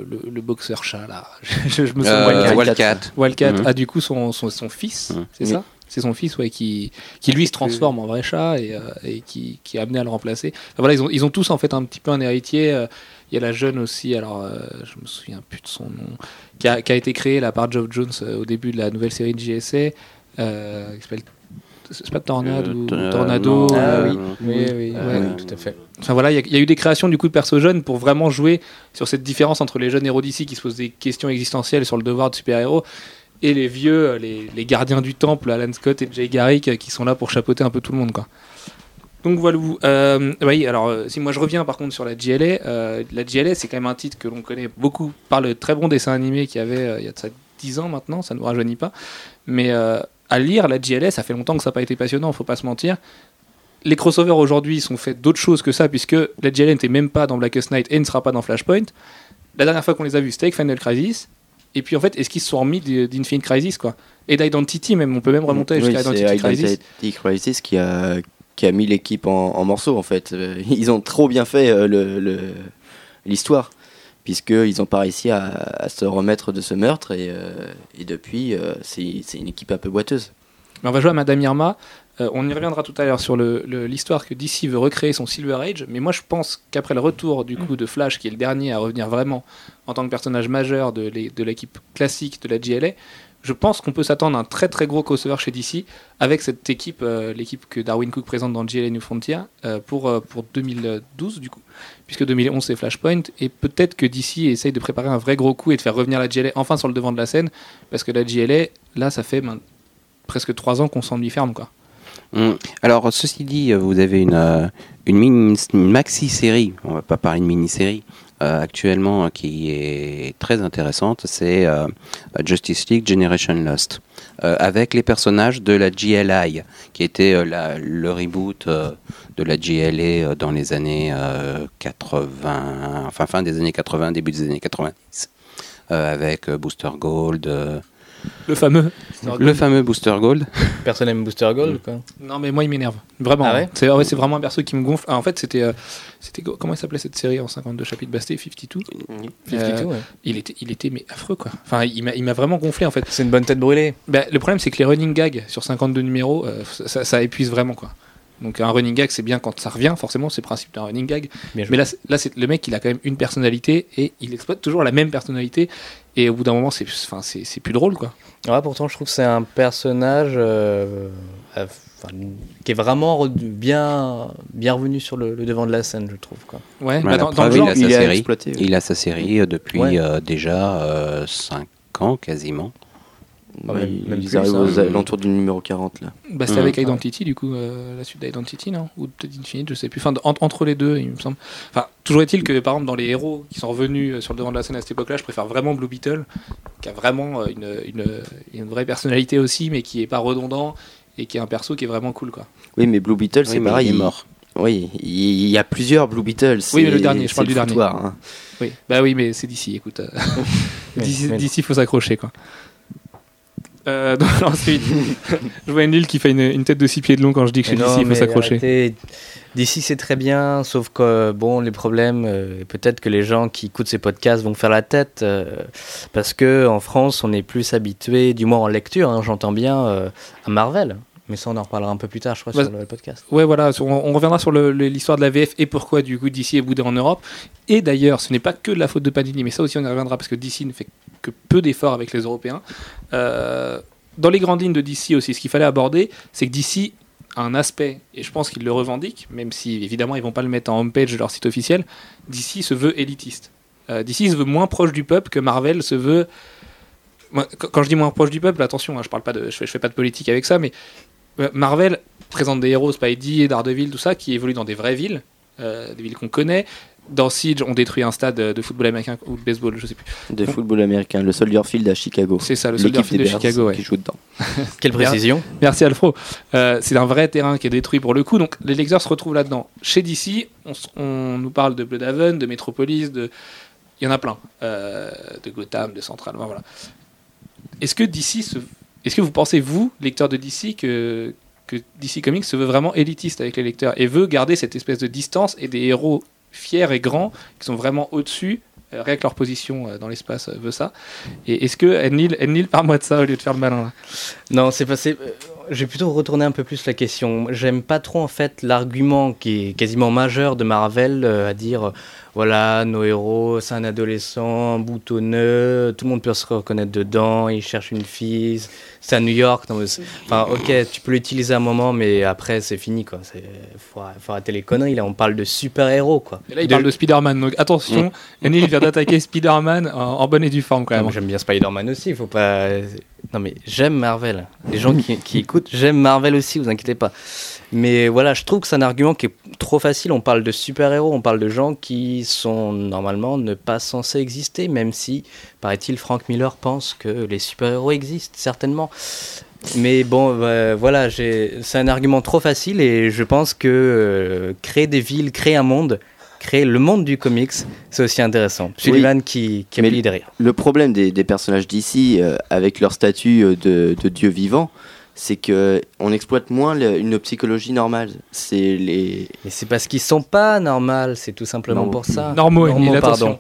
le, le boxeur chat là. je, je me souviens. Wildcat. Wildcat. Wildcat Mhm. a du coup son, son, son fils, Mhm. c'est ça? C'est son fils ouais, qui, qui lui se transforme en vrai chat et, euh, et qui, qui est amené à le remplacer. Enfin, voilà, ils ont, ils ont tous en fait un petit peu un héritier. euh, Il y a la jeune aussi, alors euh, je me souviens plus de son nom, qui a, qui a été créée là, par Geoff Jones euh, au début de la nouvelle série de JSA. Euh, qui s'appelle c'est pas Tornado Euh, ou euh, Tornado. Ah euh, oui, oui, oui, oui, Ouais. oui, tout à fait. Enfin voilà, il y, a- il y a eu des créations du coup de persos jeunes pour vraiment jouer sur cette différence entre les jeunes héros d'ici qui se posent des questions existentielles sur le devoir de super-héros et les vieux, euh, les, gardiens du temple, Alan Scott et Jay Garrick, euh, qui sont là pour chapeauter un peu tout le monde. Donc voilà. Euh, oui, alors euh, si moi je reviens par contre sur la GLA, la GLA c'est quand même un titre que l'on connaît beaucoup par le très bon dessin animé qu'il y avait il y a de ça 10 ans maintenant, ça ne nous rajeunit pas. Mais à lire la GLA, ça fait longtemps que ça n'a pas été passionnant, faut pas se mentir. Les crossovers aujourd'hui sont faits d'autres choses que ça, puisque la GLA n'était même pas dans Blackest Night et ne sera pas dans Flashpoint. La dernière fois qu'on les a vus, c'était avec Final Crisis. Et puis en fait, est-ce qu'ils se sont remis d'Infinite Crisis quoi? Et d'Identity même, on peut même remonter Oui, jusqu'à Identity Crisis. Identity Crisis qui a, qui a mis l'équipe en, en morceaux en fait. Euh, Ils ont trop bien fait euh, le- le- l'histoire, puisqu'ils n'ont pas réussi à, à se remettre de ce meurtre et, euh, et depuis, euh, c'est c'est une équipe un peu boiteuse. Mais on va jouer à Madame Irma. Euh, on y reviendra tout à l'heure sur l'histoire que DC veut recréer son Silver Age. Mais moi, je pense qu'après le retour du coup de Flash, qui est le dernier à revenir vraiment en tant que personnage majeur de l'é- de l'équipe classique de la GLA, je pense qu'on peut s'attendre à un très très gros crossover chez DC avec cette équipe, euh, l'équipe que Darwin Cook présente dans GLA New Frontier euh, pour, euh, pour 2012 du coup, puisque 2011 c'est Flashpoint et peut-être que DC essaye de préparer un vrai gros coup et de faire revenir la GLA enfin sur le devant de la scène parce que la GLA là ça fait ben, presque trois ans qu'on s'en ferme quoi. Mm. Alors, ceci dit, vous avez une, euh, une, une maxi-série, on va pas parler de mini-série, euh, actuellement euh, qui est très intéressante, c'est euh, Justice League Generation Lost, avec les personnages de la GLI, qui était le reboot de la GLA dans les années euh, 80, enfin fin des années 80, début des années 90, euh, avec Booster Gold, Le fameux. le fameux Booster Gold. Personne aime Booster Gold, quoi. Non mais moi il m'énerve vraiment. Ah ouais c'est ouais, c'est vraiment un perso qui me gonfle. Ah, en fait c'était euh, c'était comment il s'appelait cette série en 52 chapitres c'était 52. 52, ouais. Il était il était mais affreux quoi. Enfin il m'a il m'a vraiment gonflé en fait. C'est une bonne tête brûlée. Bah, le problème c'est que les running gags sur 52 numéros euh, ça, ça épuise vraiment quoi. Donc un running gag c'est bien quand ça revient forcément c'est le principe d'un running gag. Mais là là c'est le mec il a quand même une personnalité et il exploite toujours la même personnalité et au bout d'un moment c'est enfin c'est c'est plus drôle quoi. Ouais, pourtant, je trouve que c'est un personnage euh, euh, qui est vraiment bien, bien revenu sur le, le devant de la scène, je trouve. Quoi. Ouais. Ouais, bah, la dans, dans preuve, le genre il a il exploité. oui. Il a sa série euh, depuis Ouais. euh, déjà 5 ans quasiment. Ah, Ouais, même- ils même ils plus, arrivent hein. aux alentours du numéro 40 là. Bah, c'était Mhm. avec Identity, du coup, euh, la suite d'Identity, non? Ou peut-être Infinite, je sais plus. Enfin, en- entre les deux, il me semble. Enfin, toujours est-il que, par exemple, dans les héros qui sont revenus euh, sur le devant de la scène à cette époque-là, je préfère vraiment Blue Beetle, qui a vraiment euh, une, une, une vraie personnalité aussi, mais qui est pas redondant et qui est un perso qui est vraiment cool, quoi. Oui, mais Blue Beetle, c'est Oui, pareil. il est mort. Oui, il y a plusieurs Blue Beetles. Oui, mais le c'est- dernier, je c'est parle le du dernier. foutoir, hein. Oui, bah oui, mais c'est d'ici, écoute. D'ici, d'ici, faut s'accrocher, quoi. Euh, donc, ensuite, je vois Neil qui fait une, une tête de six pieds de long quand je dis que chez DC il faut s'accrocher. D'ici c'est très bien, sauf que bon les problèmes, euh, peut-être que les gens qui écoutent ces podcasts vont faire la tête, euh, parce que en France on est plus habitué, du moins en lecture, hein, j'entends bien, euh, à Marvel. Mais ça on en reparlera un peu plus tard, je crois, Bah, sur le podcast. Ouais, voilà, on, on reviendra sur l'histoire de la VF et pourquoi du coup DC est boudé en Europe. Et d'ailleurs, ce n'est pas que de la faute de Panini, mais ça aussi on y reviendra parce que DC ne fait que peu d'efforts avec les Européens. Euh, dans les grandes lignes de DC aussi, ce qu'il fallait aborder, c'est que DC a un aspect, et je pense qu'ils le revendiquent, même si évidemment ils vont pas le mettre en homepage de leur site officiel, DC se veut élitiste. Euh, DC se veut moins proche du peuple que Marvel se veut. Quand je dis moins proche du peuple, attention, hein, je parle pas de, je fais, pas de politique avec ça, mais euh, Marvel présente des héros, Spidey, Daredevil, tout ça, qui évoluent dans des vraies villes, des villes qu'on connaît. Dans Siege, on détruit un stade de football américain ou de baseball, je sais plus. De football américain, le Soldier Field à Chicago. C'est ça, le Soldier Field de Chicago, ouais. qui joue dedans. Quelle précision Merci Alfro. Euh, c'est un vrai terrain qui est détruit pour le coup, donc les lecteurs se retrouvent là-dedans. Chez DC, on, nous parle de Bloodhaven, de Metropolis, de... il y en a plein, Euh, de Gotham, de Central, voilà. Est-ce que DC, se... est-ce que vous pensez vous, lecteur de DC, que que DC Comics se veut vraiment élitiste avec les lecteurs et veut garder cette espèce de distance et des héros fiers et grands qui sont vraiment au-dessus, euh, rien que leur position euh, dans l'espace euh, veut ça. Et est-ce que Enlil, Enlil parle-moi de ça au lieu de faire le malin là? Non, c'est passé. Je vais plutôt retourner un peu plus la question. J'aime pas trop en fait l'argument qui est quasiment majeur de Marvel euh, à dire euh, voilà, nos héros, c'est un adolescent boutonneux, tout le monde peut se reconnaître dedans, il cherche une fille, c'est à New York. non, Enfin, ok, tu peux l'utiliser un moment, mais après c'est fini quoi. C'est faut, faut arrêter les conneries là. On parle de super héros quoi. Et là, il De- parle de Spider-Man, donc attention, Enlil vient d'attaquer Spider-Man en, en bonne et due forme quand même. J'aime bien Spider-Man aussi, faut pas. Non mais j'aime Marvel. Les gens qui, qui écoutent, j'aime Marvel aussi, vous inquiétez pas. Mais voilà, je trouve que c'est un argument qui est trop facile. On parle de super-héros, on parle de gens qui sont normalement ne pas censés exister, même si, paraît-il, Frank Miller pense que les super-héros existent, certainement. Mais bon, euh, voilà, c'est un argument trop facile et je pense que euh, créer des villes, créer un monde, créer le monde du comics, c'est aussi intéressant. Sullivan qui, qui Mais- appuie derrière. Le problème des, des personnages d'ici, avec leur statut euh, de, de dieu vivant, c'est que on exploite moins le- une psychologie normale. C'est les Mais c'est parce qu'ils sont pas normaux, c'est tout simplement Non. pour ça. Normaux, Enlil, pardon. attention.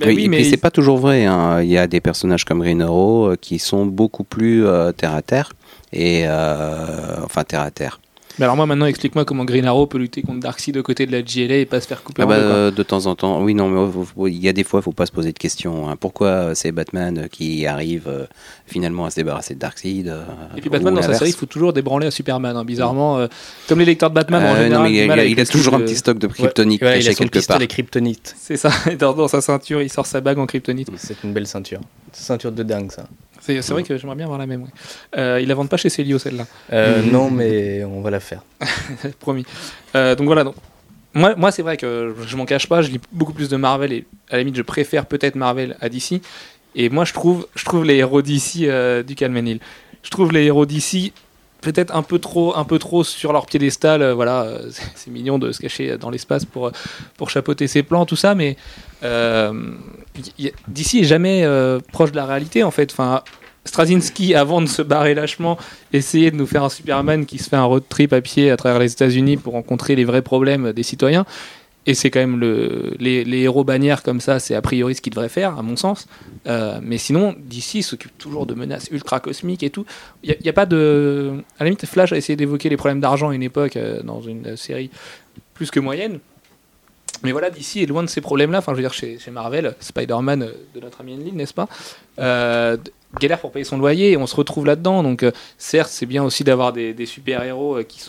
Ben oui, oui, et mais puis c'est pas toujours vrai. hein. Il y a des personnages comme Green Arrow euh, qui sont beaucoup plus euh, terre à terre et euh, enfin terre à terre. Mais alors moi maintenant explique-moi comment Green Arrow peut lutter contre Darkseid aux côtés de la GLA et pas se faire couper Ah en bah, deux, quoi. euh, de temps en temps, oui non, mais faut- il y a des fois, il faut pas se poser de questions. hein. Pourquoi euh, c'est Batman euh, qui arrive euh, finalement à se débarrasser de Darkseid euh, Et puis Batman dans sa série, il faut toujours débranler à Superman. hein. Bizarrement, euh, comme les lecteurs de Batman en non, général, mais il, a, il a toujours un petit stock de kryptonite Ouais, il caché a son quelque part. pistolet kryptonite. C'est ça. Dans sa ceinture, il sort sa bague en kryptonite. C'est une belle ceinture. Ceinture de dingue, ça. C'est vrai que j'aimerais bien avoir la même. ouais. Euh, il la vendent pas chez Célio celle-là. Euh, non, mais on va la faire. Promis. Euh, donc voilà. Donc, moi, moi c'est vrai que je m'en cache pas. Je lis beaucoup plus de Marvel et à la limite, je préfère peut-être Marvel à DC. Et moi, je trouve, je trouve les héros DC euh, du Calmen Hill. Je trouve les héros DC peut-être un peu trop, sur leur piédestal. euh, voilà, euh, c'est mignon de se cacher dans l'espace pour euh, chapeauter ses plans, tout ça, mais est jamais proche de la réalité en fait. Enfin, Straczynski, avant de se barrer lâchement, essayait de nous faire un Superman qui se fait un road trip à pied à travers les États-Unis pour rencontrer les vrais problèmes des citoyens. Et c'est quand même le, les, héros bannières comme ça, c'est a priori ce qu'ils devraient faire, à mon sens. Euh, mais sinon, DC s'occupe toujours de menaces ultra cosmiques et tout. Il n'y a, pas de. À la limite, Flash a essayé d'évoquer les problèmes d'argent à une époque euh, dans une série plus que moyenne. Mais voilà, DC est loin de ces problèmes-là. Enfin, je veux dire, chez, Marvel, Spider-Man euh, de notre ami Enlil, n'est-ce pas? Euh, Galère pour payer son loyer et on se retrouve là-dedans. Donc, certes, c'est bien aussi d'avoir des, super-héros qui,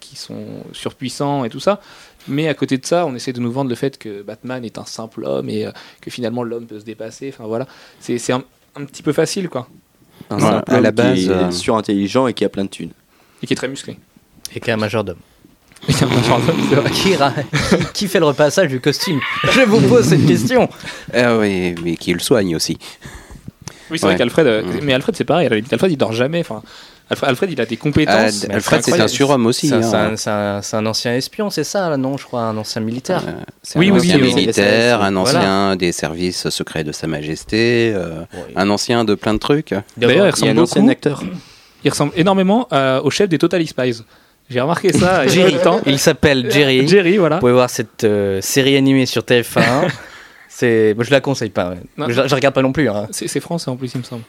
qui sont surpuissants et tout ça. Mais à côté de ça, on essaie de nous vendre le fait que Batman est un simple homme et euh, que finalement l'homme peut se dépasser. Enfin voilà, c'est un, un petit peu facile quoi. un Ouais, simple à la homme qui base, est euh, surintelligent et qui a plein de thunes. Et qui est très musclé. Et majordome. Qui a un vrai. Qui, ra- qui- fait le repassage du costume? Je vous pose cette question. Ah oui, mais qui le soigne aussi. Oui, c'est vrai qu'Alfred, euh, Mm. mais Alfred c'est pareil. à la limite, Alfred il dort jamais. Enfin, Alfred, Alfred, il a des compétences. Ah, Alfred, c'est un surhomme aussi. C'est un, hein. c'est un- ancien espion, c'est ça, non Je crois, un ancien militaire. Euh, c'est Oui, un oui, ancien oui, oui. militaire, un Voilà. ancien des services secrets de Sa Majesté, euh, Ouais. un ancien de plein de trucs. D'ailleurs, il Il y a ressemble un beaucoup. acteur. Il ressemble énormément euh, au chef des Total Spies. J'ai remarqué ça Jerry. Il s'appelle Jerry. Jerry, voilà. Vous pouvez voir cette euh, série animée sur TF1. c'est, je la conseille pas. ouais. Je, la- je regarde pas non plus. hein. C'est c'est français en plus, il me semble.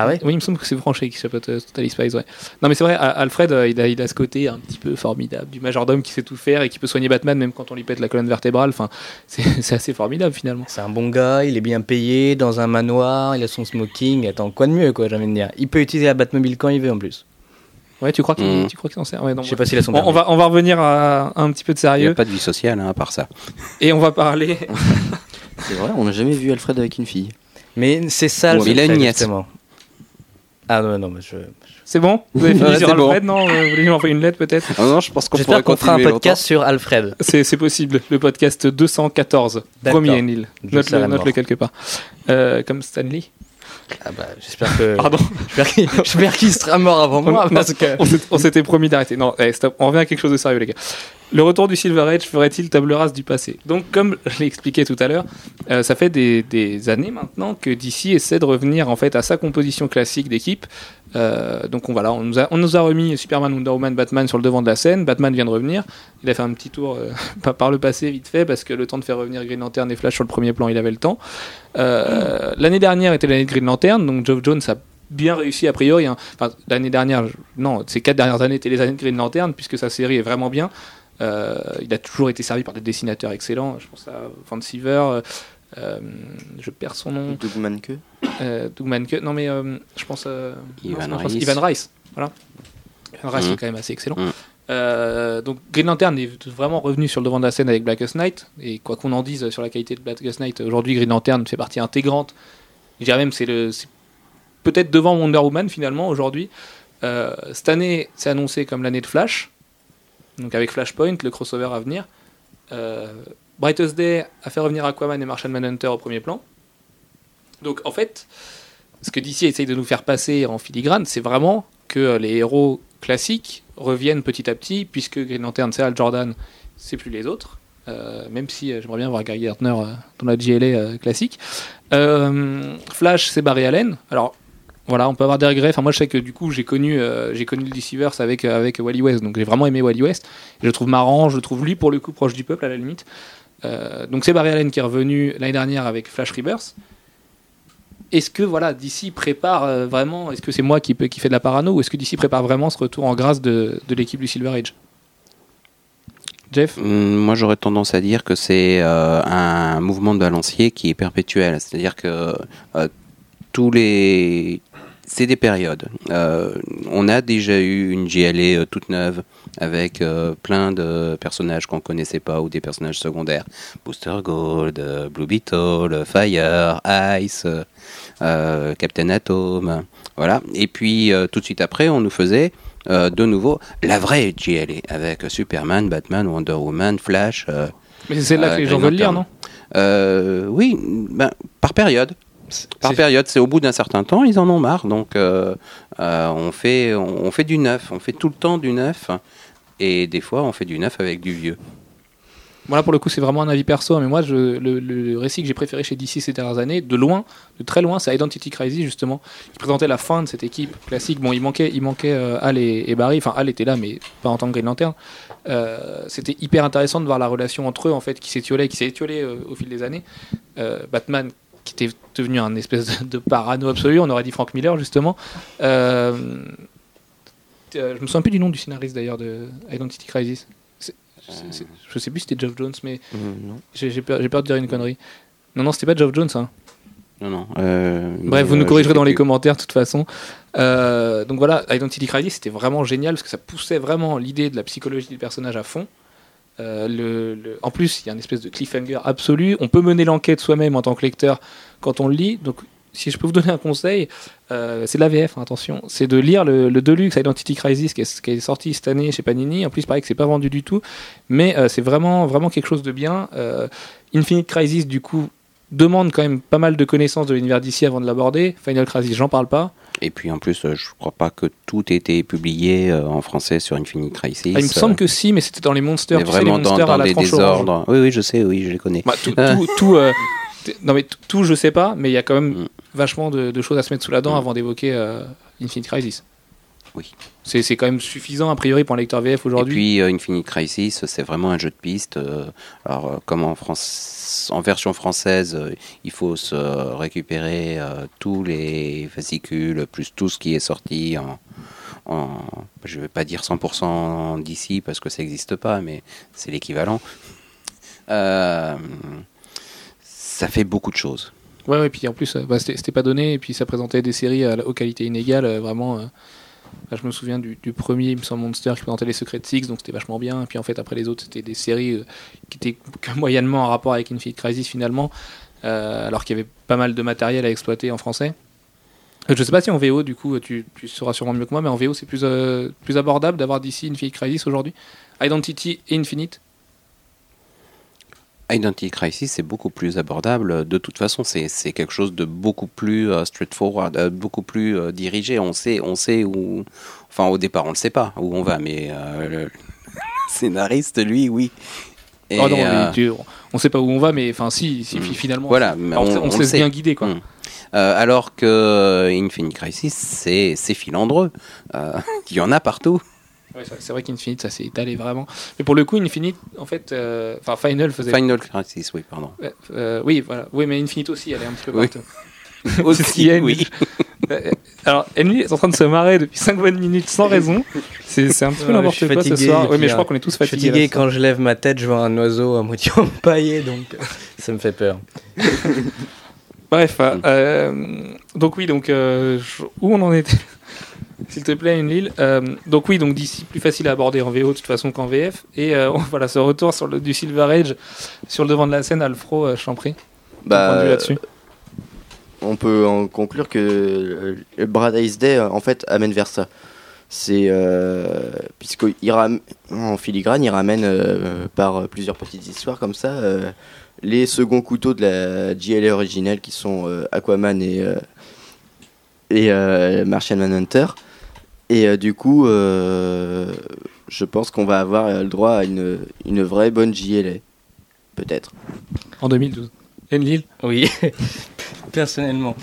Ah ouais Oui, il me semble que c'est Franchet qui s'appelle euh, Total Spies, ouais. Non, mais c'est vrai, Alfred, euh, il a, il a ce côté un petit peu formidable du majordome qui sait tout faire et qui peut soigner Batman même quand on lui pète la colonne vertébrale. Enfin, c'est c'est assez formidable finalement. C'est un bon gars, il est bien payé dans un manoir, il a son smoking. Attends, quoi de mieux, quoi, j'ai envie de dire? Il peut utiliser la Batmobile quand il veut en plus. Ouais, tu crois qu'il Mm. tu crois qu'il s'en sert? Ouais, non, Je sais pas s'il a son on, permis. on va, on va revenir à un petit peu de Il n'y a sérieux pas de vie sociale hein, à part ça. et on va parler. C'est vrai, on n'a jamais vu Alfred avec une fille. Mais c'est ça le Ouais, mais il a secret, une nièce. justement. Ah non, non, mais je... C'est bon Vous avez fini Ouais, sur bon. Alfred Non Vous voulez lui envoyer une lettre peut-être Ah non, je pense qu'on pourrait qu'on fera un podcast sur Alfred. C'est c'est possible. Le podcast 214. D'accord. Promis, Neil. Je Note-le quelque part. Euh, comme Stanley. Ah bah, j'espère que... Pardon. J'espère qu'il j'espère qu'il sera mort avant moi, Non, parce que... On s'est- on s'était promis d'arrêter. Non, eh, stop. on revient à quelque chose de sérieux, les gars. Le retour du Silver Age ferait-il table rase du passé? Donc, comme je l'ai expliqué tout à l'heure, euh, ça fait des, années maintenant que DC essaie de revenir en fait à sa composition classique d'équipe. Euh, donc, on, voilà, on, nous a, on nous a remis Superman, Wonder Woman, Batman sur le devant de la scène. Batman vient de revenir. Il a fait un petit tour euh, par- le passé vite fait parce que le temps de faire revenir Green Lantern et Flash sur le premier plan, il avait le temps. L'année dernière était l'année de Green Lantern, donc Geoff Jones a bien réussi a priori. hein. Enfin, l'année dernière, non, ces quatre dernières années étaient les années de Green Lantern puisque sa série est vraiment bien. Euh, il a toujours été servi par des dessinateurs excellents. Je pense à Van Siever. euh, euh, je perds son nom. Doug Manke. Euh, Doug Manke. Non, mais euh, je pense. euh, Ivan Reis. Ivan Rice. Voilà. Ivan Rice Mhm. est quand même assez excellent. Euh, donc Green Lantern est vraiment revenu sur le devant de la scène avec Blackest Night. Et quoi qu'on en dise sur la qualité de Blackest Night, aujourd'hui Green Lantern fait partie intégrante. Je dirais même c'est le peut-être devant Wonder Woman finalement aujourd'hui. Euh, cette année, c'est annoncé comme l'année de Flash. Donc avec Flashpoint, le crossover à venir. Euh, Brightest Day a fait revenir Aquaman et Martian Manhunter au premier plan. Donc en fait, ce que DC essaye de nous faire passer en filigrane, c'est vraiment que les héros classiques reviennent petit à petit, puisque Green Lantern, c'est Jordan, c'est plus les autres. Euh, même si euh, j'aimerais bien voir Gary Gardner euh, dans la euh, classique. Flash, c'est Barry Allen. Alors, voilà, on peut avoir des regrets. Enfin, moi, je sais que du coup, j'ai connu, euh, j'ai connu le Deceivers avec, euh, avec Wally West, donc j'ai vraiment aimé Wally West. Je le trouve marrant, je le trouve lui, pour le coup, proche du peuple, à la limite. Euh, donc, c'est Barry Allen qui est revenu l'année dernière avec Flash Rebirth. Est-ce que voilà, DC prépare vraiment Est-ce que c'est moi qui, fais de la parano ou est-ce que DC prépare vraiment ce retour en grâce de, de l'équipe du Silver Age? Jeff? Hum, Moi, j'aurais tendance à dire que c'est un mouvement de balancier qui est perpétuel. C'est-à-dire que tous les. C'est des périodes. Euh, on a déjà eu une GLA euh, toute neuve avec euh, plein de personnages qu'on connaissait pas ou des personnages secondaires. Booster Gold, euh, Blue Beetle, Fire, Ice, Captain Atom. Voilà. Et puis tout de suite après, on nous faisait de nouveau la vraie GLA avec Superman, Batman, Wonder Woman, Flash. Mais c'est là que les gens veulent lire, non? Oui, ben, par période. Par période, c'est au bout d'un certain temps, ils en ont marre. Donc, euh, euh, on, fait, on, on fait du neuf. On fait tout le temps du neuf. Et des fois, on fait du neuf avec du vieux. Voilà, pour le coup, c'est vraiment un avis perso, hein, mais moi, je, le, le récit que j'ai préféré chez DC ces dernières années, de loin, de très loin, c'est Identity Crisis, justement, qui présentait la fin de cette équipe classique. Bon, il manquait, il manquait euh, Al et, et Barry, enfin, Al était là, mais pas en tant que Green Lantern. Euh, C'était hyper intéressant de voir la relation entre eux, en fait, qui s'étiolait, qui s'est étiolée euh, au fil des années. Batman, qui était devenu un espèce de, de parano absolu, on aurait dit Frank Miller, justement. Euh, euh, je me souviens plus du nom du scénariste, d'ailleurs, de Identity Crisis. C'est- je sais plus si c'était Geoff Jones, mais j'ai peur, de dire une connerie. Non, non, c'était pas Geoff Jones. Hein. Non, non. euh, Bref, vous nous euh, corrigerez dans les commentaires de toute façon. Euh, donc voilà, Identity Crisis, c'était vraiment génial parce que ça poussait vraiment l'idée de la psychologie du personnage à fond. Euh, En plus, il y a une espèce de cliffhanger absolu. On peut mener l'enquête soi-même en tant que lecteur quand on le lit. Donc, si je peux vous donner un conseil, euh, c'est de l'AVF, hein, attention. C'est de lire le, Deluxe Identity Crisis qui est, qui est sorti cette année chez Panini. En plus, pareil que c'est pas vendu du tout. Mais euh, c'est vraiment, vraiment quelque chose de bien. Infinite Crisis, du coup, demande quand même pas mal de connaissances de l'univers d'ici avant de l'aborder. Final Crisis, j'en parle pas. Et puis en plus, euh, je crois pas que tout ait été publié euh, en français sur Infinite Crisis. Ah, il me semble que si, mais c'était dans les monsters. tu sais, les dans, monsters dans à la des désordres. Oui, oui, je sais, oui, je les connais. Bah, tout, tout, tout, euh, non mais tout, je sais pas, mais il y a quand même Mm. vachement de, de choses à se mettre sous la dent Mm. avant d'évoquer euh, Infinite Crisis. Oui. C'est quand même suffisant a priori pour un lecteur VF Et aujourd'hui. puis euh, Infinite Crisis, c'est vraiment un jeu de piste. euh, alors, euh, comme en, France, en version française, euh, il faut se récupérer tous les fascicules, plus tout ce qui est sorti en. en je ne vais pas dire 100% d'ici parce que ça n'existe pas, mais c'est l'équivalent. Ça fait beaucoup de choses. Ouais, ouais, puis en plus, bah, c'était pas donné, et puis ça présentait des séries à aux qualités inégales, vraiment. Je me souviens du, premier, il me semble, Monster, qui présentait les Secrets de Six, donc c'était vachement bien. Et puis en fait, après les autres, c'était des séries euh, qui étaient moyennement en rapport avec Infinite Crisis finalement, euh, alors qu'il y avait pas mal de matériel à exploiter en français. Euh, Je sais pas si en VO, du coup, tu, tu sauras sûrement mieux que moi, mais en VO, c'est plus, plus abordable d'avoir d'ici Infinite Crisis aujourd'hui. Identity et Infinite. Identity Crisis, c'est beaucoup plus abordable. De toute façon, c'est quelque chose de beaucoup plus euh, straightforward, euh, beaucoup plus euh, dirigé. On sait, on sait où. Enfin, au départ, on ne sait pas où on va, mais le scénariste, lui, oui. Et, Oh non, mais tu- on sait pas où on va, mais enfin, si, si Mm. finalement. voilà, on, on, se laisse bien guider, quoi. Mm. Euh, alors que Infinite Crisis, c'est c'est filandreux. Euh, Il y en a partout. Ouais, c'est vrai qu'Infinite, ça s'est étalé vraiment. Mais pour le coup, Infinite, en fait, euh, enfin Final faisait. Final Crisis, oui, pardon. Euh, oui, voilà. Oui, mais Infinite aussi, elle est un petit peu Oui. partout. C'est ce qu'il y a, oui. Euh, Alors, Emily est en train de se marrer depuis 5 bonnes minutes sans raison. C'est un petit peu Ouais, n'importe suis quoi ce fatigué, soir. Oui, mais je crois qu'on est tous Je suis fatigués. fatigué là, ce soir. quand je lève ma tête, je vois un oiseau à moitié empaillé, donc ça me fait peur. Bref, euh, donc oui, donc euh, je- où on en était S'il te plaît, une Lille. Euh, donc oui, donc d'ici plus facile à aborder en VO de toute façon qu'en VF. Et euh, voilà, ce retour sur le, du Silver Age sur le devant de la scène, Alfro, euh, vue Bah, là-dessus. on peut en conclure que euh, Brad Day en fait amène vers ça. C'est puisqu'il en filigrane, il ramène par plusieurs petites histoires comme ça les seconds couteaux de la JLA originelle qui sont Aquaman et et euh, Martian Manhunter. Et euh, du coup, euh, je pense qu'on va avoir euh, le droit à une, une vraie bonne JLA, peut-être. En 2012. Enlil Oui, personnellement.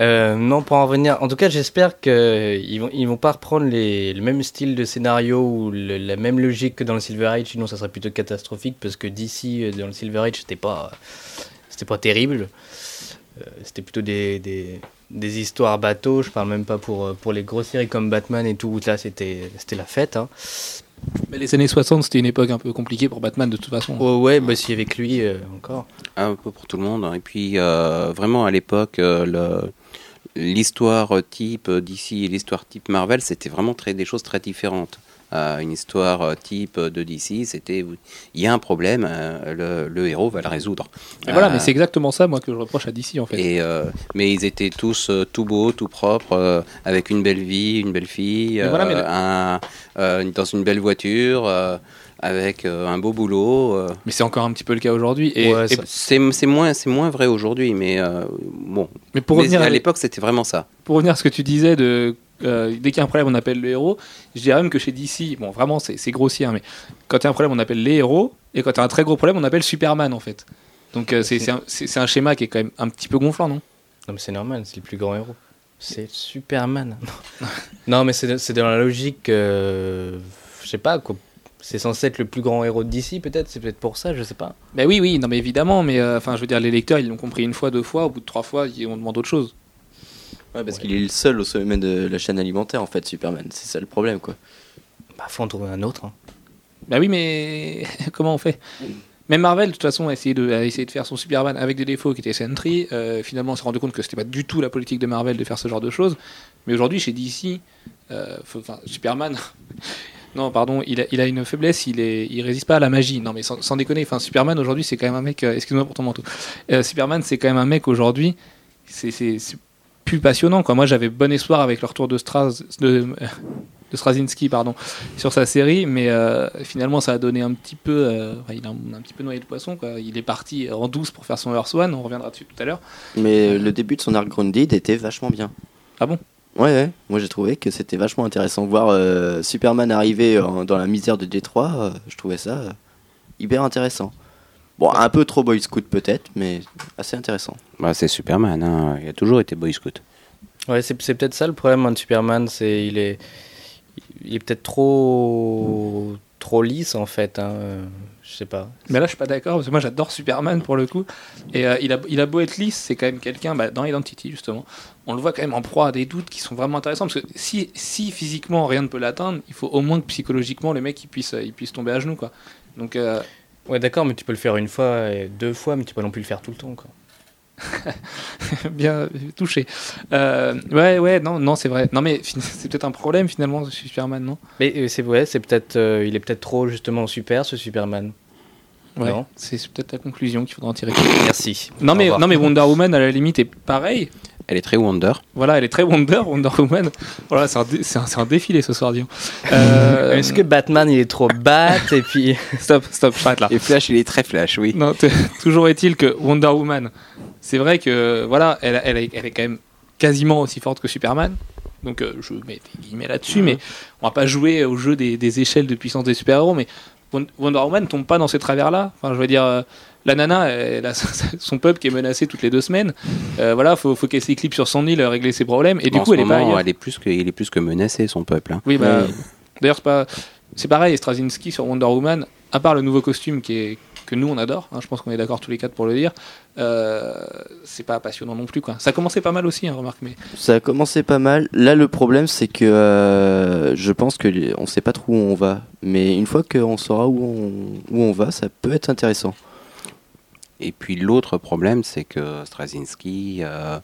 Euh, non, pour en revenir, en tout cas, j'espère qu'ils vont, ils vont pas reprendre les, le même style de scénario ou le- la même logique que dans le Silver Age, sinon ça serait plutôt catastrophique parce que d'ici, euh, dans le Silver Age, c'était pas, c'était pas terrible. Euh, c'était plutôt des, des, des histoires bateaux, je parle même pas pour, euh, pour les grosses séries comme Batman et tout, où là c'était c'était la fête. Hein. Mais les années 60, c'était une époque un peu compliquée pour Batman de toute façon. Ouais, ouais, bah si avec lui euh, encore. un peu pour tout le monde. Et puis, euh, vraiment, à l'époque, euh, le- l'histoire type d'ici et l'histoire type Marvel, c'était vraiment très, des choses très différentes. Euh, une histoire euh, type de DC, c'était il y a un problème, euh, le, le héros va le résoudre. Et voilà, Euh, mais c'est exactement ça, moi, que je reproche à DC en fait. et, euh, mais ils étaient tous euh, tout beaux, tout propres, euh, avec une belle vie, une belle fille, Mais voilà, mais euh, le- un- euh, dans une belle voiture, euh, avec euh, un beau boulot. euh. Mais c'est encore un petit peu le cas aujourd'hui. Et, Ouais, et- C'est moins, c'est moins vrai aujourd'hui, mais euh, bon. mais pour Mais revenir, à l'époque, c'était vraiment ça. pour revenir à ce que tu disais de euh, dès qu'il y a un problème, on appelle le héros. Je dirais même que chez DC, bon, vraiment, c'est grossier, hein, mais quand il y a un problème, on appelle les héros, et quand il y a un très gros problème, on appelle Superman en fait. Donc euh, c'est un, schéma qui est quand même un petit peu gonflant, non? Non, mais c'est normal, c'est le plus grand héros. C'est Superman. non, mais c'est dans la logique. euh, je sais pas, quoi. C'est censé être le plus grand héros d'ici, peut-être. C'est peut-être pour ça, je sais pas. Ben oui, oui, non, mais évidemment, mais euh, enfin, je veux dire, les lecteurs, ils l'ont compris une fois, deux fois, au bout de trois fois, ils- on demande autre chose. Ouais, parce qu'il est le seul au sommet de la chaîne alimentaire, en fait, Superman. C'est ça le problème, quoi. Bah, faut en trouver un autre. hein. Bah oui, mais comment on fait? Même Marvel, de toute façon, a essayé de, a essayé de faire son Superman avec des défauts qui étaient Sentry. Euh, finalement, on s'est rendu compte que c'était pas du tout la politique de Marvel de faire ce genre de choses. Mais aujourd'hui, chez DC, euh, faut- Superman. non, pardon, il a, il a une faiblesse, il, est, il résiste pas à la magie. Non, mais sans, sans déconner, enfin, Superman aujourd'hui, c'est quand même un mec. euh, Excuse-moi pour ton manteau. Euh, Superman, c'est quand même un mec aujourd'hui. C'est plus passionnant, quoi. Moi, j'avais bon espoir avec le retour de Straz. De, de Straczynski, pardon, sur sa série, mais euh, finalement ça a donné un petit peu, euh, il a un, un petit peu noyé le poisson. Quoi. Il est parti en douce pour faire son Earth One, on reviendra dessus tout à l'heure. Mais le début de son arc Grounded était vachement bien. Ah bon? Ouais, ouais. Moi j'ai trouvé que c'était vachement intéressant. Voir euh, Superman arriver en- dans la misère de Détroit, je trouvais ça hyper intéressant. Bon, un peu trop Boy Scout peut-être, mais assez intéressant. Bah, c'est Superman, hein. il a toujours été Boy Scout. Ouais, c'est c'est peut-être ça le problème hein, de Superman, c'est il est, il est peut-être trop, trop lisse en fait. Hein, euh, je sais pas. Mais là, je suis pas d'accord, parce que moi j'adore Superman pour le coup. Et euh, il, a, il a beau être lisse, c'est quand même quelqu'un, bah, dans Identity justement, on le voit quand même en proie à des doutes qui sont vraiment intéressants. Parce que si, si physiquement rien ne peut l'atteindre, il faut au moins que psychologiquement le mec il puisse, il puisse tomber à genoux. Quoi. Donc, euh, Ouais, d'accord, mais tu peux le faire une fois et deux fois, mais tu peux pas non plus le faire tout le temps. Quoi. bien touché. Euh, ouais, ouais, non, non, c'est vrai. Non, mais c'est peut-être un problème finalement, ce Superman, non? Mais euh, c'est vrai, c'est peut-être, euh, il est peut-être trop justement super ce Superman. Ouais, Non? c'est peut-être la conclusion qu'il faudra en tirer. Merci. Non mais, non, mais Wonder Woman à la limite est pareil. Elle est très Wonder. Voilà, elle est très Wonder, Wonder Woman. Voilà, c'est un, dé- c'est un, un défilé ce soir, disons. Euh, Est-ce que Batman il est trop bat et puis Stop, stop, j'arrête là. Et Flash, il est très Flash, oui. Non, toujours est-il que Wonder Woman, c'est vrai que voilà, elle, elle, est, elle est quand même quasiment aussi forte que Superman. Donc euh, je mets des guillemets là-dessus, mais on va pas jouer au jeu des, des échelles de puissance des super-héros. Mais Won- Wonder Woman tombe pas dans ces travers-là. Enfin, je veux dire, euh, la nana, elle a son peuple qui est menacé toutes les deux semaines. Euh, voilà, faut, faut qu'elle s'éclipse sur son île, régler ses problèmes. Et du en coup, ce elle est pas ailleurs. elle est plus que, il est plus que menacé, son peuple. hein. Oui, bah, d'ailleurs, c'est pas, c'est pareil. Straczynski sur Wonder Woman, à part le nouveau costume qui est que nous on adore, hein, je pense qu'on est d'accord tous les quatre pour le dire. euh, c'est pas passionnant non plus quoi. Ça commençait pas mal aussi, hein, remarque, mais Ça a commencé pas mal. Là, le problème, c'est que euh, je pense que les- on sait pas trop où on va. Mais une fois qu'on saura où on, où on va, ça peut être intéressant. Et puis l'autre problème, c'est que Straczynski euh,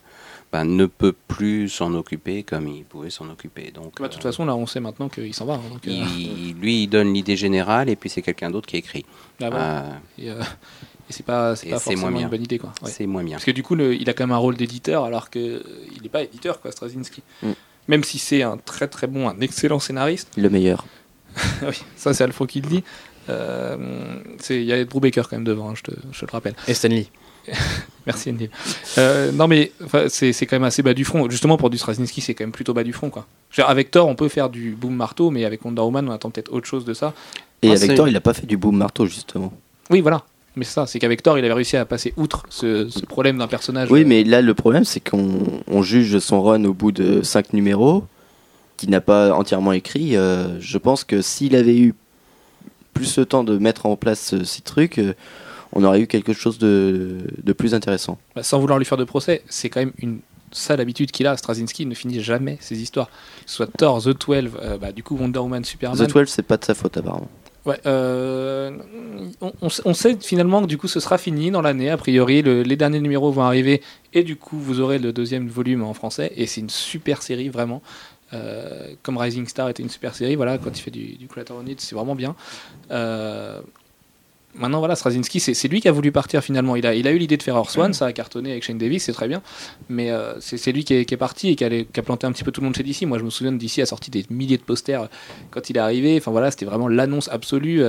ben, ne peut plus s'en occuper comme il pouvait s'en occuper. Donc, bah, de toute euh, façon là on sait maintenant qu'il s'en va. hein, donc, euh, il- lui, il donne l'idée générale et puis c'est quelqu'un d'autre qui écrit. ah bon. Euh, et, euh, et c'est pas, c'est moins forcément bien. une bonne idée quoi. Ouais. C'est moins bien. Parce que du coup le- il a quand même un rôle d'éditeur alors que euh, il n'est pas éditeur quoi, Straczynski. Mm. Même si c'est un très très bon, un excellent scénariste. Le meilleur. oui, ça c'est Alfred qui le dit. Euh, Il y a Ed Brubaker quand même devant, hein, je, te, je te le rappelle. et Stanley. Merci Andy. Euh, non mais c'est quand même assez bas du front. Justement pour du Straczynski c'est quand même plutôt bas du front quoi. Dire, avec Thor on peut faire du boom marteau mais avec Wonder Woman on attend peut-être autre chose de ça. Et Ah, avec Thor, il a pas fait du boom marteau, justement. Oui voilà. Mais c'est ça, c'est qu'avec Thor il avait réussi à passer outre ce, ce problème d'un personnage. Oui, euh, mais là, le problème, c'est qu'on on juge son run au bout de 5 numéros, qu'il n'a pas entièrement écrit. Euh, je pense que s'il avait eu plus le temps de mettre en place euh, ces trucs, euh, on aurait eu quelque chose de, de plus intéressant. bah, sans vouloir lui faire de procès, c'est quand même une sale habitude qu'il a. Straczynski ne finit jamais ses histoires. Que ce soit Thor, The 12, euh, bah, du coup Wonder Woman, Superman. The 12, c'est pas de sa faute, apparemment. Ouais, euh, on, on sait- on sait finalement que du coup ce sera fini dans l'année. A priori, le- les derniers numéros vont arriver et du coup vous aurez le deuxième volume en français. Et c'est une super série vraiment. Euh, comme Rising Star était une super série, voilà, quand il fait du, du Creator on It, c'est vraiment bien. Euh, maintenant, voilà, Straczynski, c'est lui qui a voulu partir finalement. Il a, il a eu l'idée de faire One, ça a cartonné avec Shane Davis, c'est très bien. Mais euh, c'est lui qui est, qui est parti et qui a, les- qui a planté un petit peu tout le monde chez DC. Moi, je me souviens de DC a sorti des milliers de posters quand il est arrivé. Enfin voilà, c'était vraiment l'annonce absolue.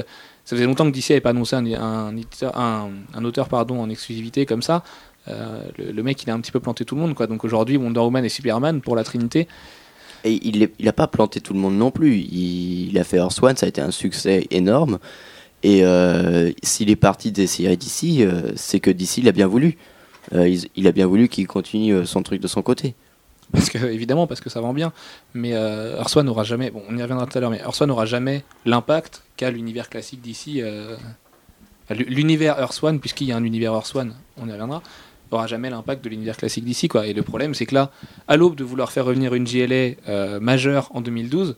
Ça faisait longtemps que DC avait pas annoncé un, un, éditeur- un- un auteur pardon, en exclusivité comme ça. Euh, le, le mec, il a un petit peu planté tout le monde. Quoi. Donc aujourd'hui, Wonder Woman et Superman pour la Trinité. Et il, est- il a pas planté tout le monde non plus. Il, a fait Earth One, ça a été un succès énorme. Et euh, s'il est parti des séries d'ici, c'est que d'ici il a bien voulu. Euh, il, a bien voulu qu'il continue euh, son truc de son côté. Parce que, évidemment, parce que ça vend bien. Mais euh, Earth One n'aura jamais, bon, on y reviendra tout à l'heure, mais Earth n'aura jamais l'impact qu'a l'univers classique d'ici. euh, l'univers Earth puisqu'il y a un univers Earth on y reviendra, n'aura jamais l'impact de l'univers classique d'ici. Quoi. Et le problème, c'est que là, à l'aube de vouloir faire revenir une JLA euh, majeure en 2012,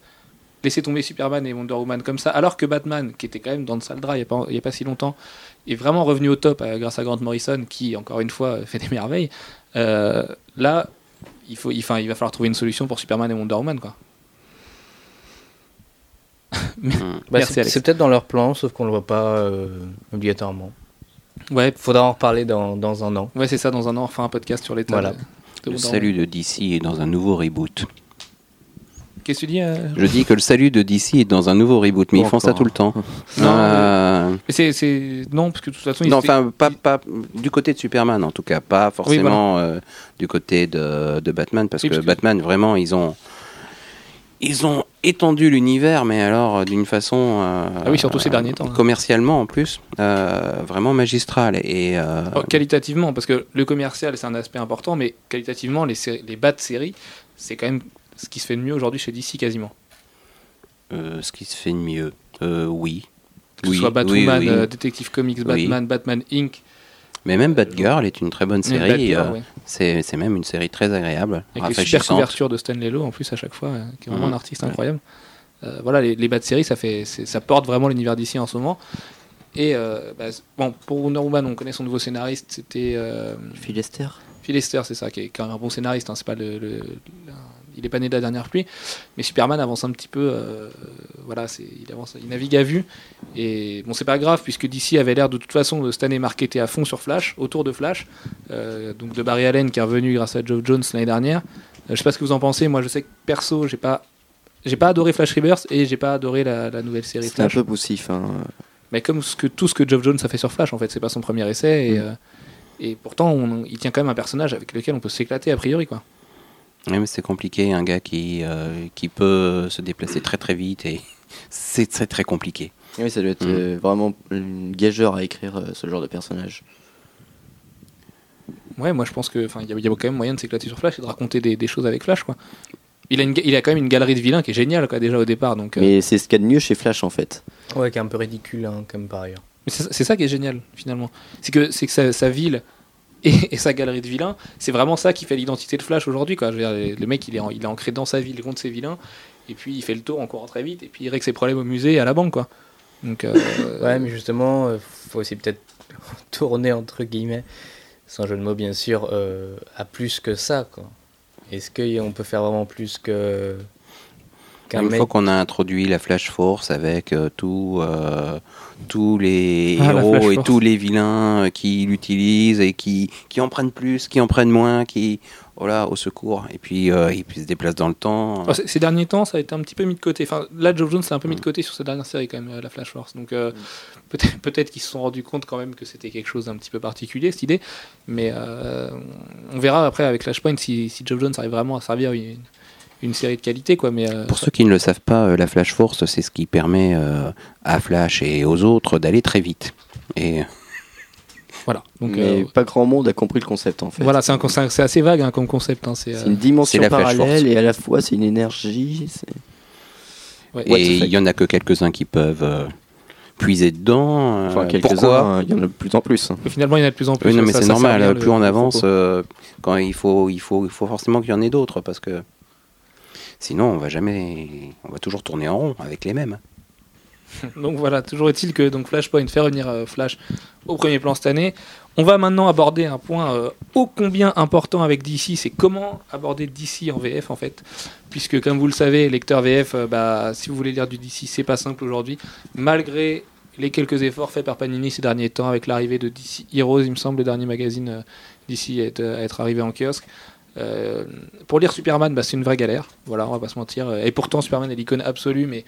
laisser tomber Superman et Wonder Woman comme ça, alors que Batman, qui était quand même dans le sale drap il n'y a, pas- a si longtemps, est vraiment revenu au top euh, grâce à Grant Morrison, qui, encore une fois, fait des merveilles. Euh, là, il, faut, il, il va falloir trouver une solution pour Superman et Wonder Woman. Quoi. Bah, c'est peut-être dans leur plan, sauf qu'on le voit pas euh, obligatoirement. Ouais, Faudra en reparler dans, dans un an. ouais c'est ça, dans un an, on fera un podcast sur l'état Voilà. de, de Le salut de DC est dans un nouveau reboot. Qu'est-ce que tu dis euh Je dis que le salut de DC est dans un nouveau reboot, mais ils font ça tout le temps. Non, Euh, Mais c'est, c'est- non, parce que de toute façon, non, enfin, pas, pas du côté de Superman en tout cas, pas forcément euh, du côté de, de Batman, parce Oui, que parce que- Batman, vraiment, ils ont, ils ont étendu l'univers, mais alors euh, d'une façon. euh, Ah oui, surtout ces derniers temps, hein. Commercialement en plus, euh, vraiment magistrale. Et, euh, Oh, qualitativement, parce que le commercial, c'est un aspect important, mais qualitativement, les, les bas de série, c'est quand même ce qui se fait de mieux aujourd'hui chez DC quasiment. euh, ce qui se fait de mieux, euh, oui. Que oui, ce soit oui, Batwoman, oui. euh, Detective Comics, Batman, Batman Inc. Mais même Batgirl est une très bonne série. Euh, ouais. c'est même une série très agréable, Avec les super couvertures de Stanley Lowe en plus à chaque fois, euh, qui est vraiment Mhm. un artiste incroyable. Euh, voilà, les, les bas de série, ça, fait, ça porte vraiment l'univers d'ici en ce moment. Et euh, bah, bon, pour Wonder Woman, on connaît son nouveau scénariste, c'était euh, Phil Lester Phil Lester, c'est ça, qui est, qui est un bon scénariste. hein, c'est pas le, le- le- il est pas né de la dernière pluie, mais Superman avance un petit peu. euh, voilà, c'est, il avance, il navigue à vue. Et bon, c'est pas grave puisque DC avait l'air de toute façon de cette année marketé à fond sur Flash, autour de Flash, euh, donc de Barry Allen qui est revenu grâce à Joe Jones l'année dernière. Euh, je sais pas ce que vous en pensez. Moi, je sais que perso, j'ai pas, j'ai pas adoré Flash Rebirth et j'ai pas adoré la, la nouvelle série C'était un Flash. peu poussif. hein. Mais comme ce que, tout ce que Geoff Jones a fait sur Flash, en fait, c'est pas son premier essai. Et, Mm. euh, et pourtant, on- il tient quand même un personnage avec lequel on peut s'éclater a priori, quoi. Oui, mais c'est compliqué, un gars qui, euh, qui peut se déplacer très très vite et c'est très très compliqué. Oui, ça doit être Mm. euh, vraiment une gageur à écrire euh, ce genre de personnage. Ouais, moi je pense que, enfin, il y, a- il y a quand même moyen de s'éclater sur Flash et de raconter des, des choses avec Flash, quoi. Il a, une, il a quand même une galerie de vilains qui est géniale, quoi, déjà au départ. Donc, euh, Mais c'est ce qu'il y a de mieux chez Flash en fait. Ouais, qui est un peu ridicule, hein, comme par ailleurs. Mais c'est c'est ça qui est génial, finalement. C'est que, c'est que sa, sa ville et, sa galerie de vilains, c'est vraiment ça qui fait l'identité de Flash aujourd'hui. Quoi. Le mec, il est, en- il est ancré dans sa ville contre ses vilains, et puis il fait le tour en courant très vite, et puis il règle ses problèmes au musée et à la banque. Quoi. Donc, euh, Ouais, mais justement, euh, faut aussi peut-être tourner, entre guillemets, sans jeu de mots bien sûr, euh, à plus que ça. Est-ce qu'on peut faire vraiment plus que Une fois qu'on a introduit la Flash Force avec euh, tout, euh, tous les Ah, héros et Force. tous les vilains euh, qui l'utilisent et qui, qui en prennent plus, qui en prennent moins, qui voilà au secours et puis euh, puis se déplacent dans le temps. Oh, ces derniers temps, ça a été un petit peu mis de côté. Enfin, là, Joe Jones s'est un peu mis de côté sur cette dernière série, quand même, la Flash Force. Donc, euh, peut-être qu'ils se sont rendus compte quand même que c'était quelque chose d'un petit peu particulier, cette idée. Mais on verra après avec Flashpoint si, si Joe Jones arrive vraiment à servir une, une série de qualité, quoi. Mais euh, Pour ceux qui ne le savent pas, euh, la Flash Force, c'est ce qui permet euh, à Flash et aux autres d'aller très vite. Et voilà. Donc, Mais euh, pas grand monde a compris le concept en fait. voilà, c'est un concept- c'est assez vague hein, comme concept. hein, c'est, C'est une dimension C'est la parallèle et à la fois c'est une énergie. c'est- ouais. What et il y en a que quelques-uns qui peuvent euh, puiser dedans. Enfin, pourquoi? quelques-uns, il y en a de plus en plus. Et finalement, il y en a de plus en plus. Oui, non, mais ça- c'est normal. Plus le- on avance, euh, quand il faut, il faut, il faut forcément qu'il y en ait d'autres parce que sinon on va jamais, on va toujours tourner en rond avec les mêmes. Donc voilà, toujours est-il que donc Flashpoint fait revenir euh, Flash au premier plan cette année. On va maintenant aborder un point euh, ô combien important avec DC, c'est comment aborder DC en VF en fait. Puisque comme vous le savez, lecteur VF, euh, bah, si vous voulez lire du DC, c'est pas simple aujourd'hui. Malgré les quelques efforts faits par Panini ces derniers temps avec l'arrivée de DC Heroes, il me semble, le dernier magazine DC à à être arrivé en kiosque. Euh, pour lire Superman, bah, c'est une vraie galère. Voilà, on va pas se mentir. Et pourtant, Superman est l'icône absolue, mais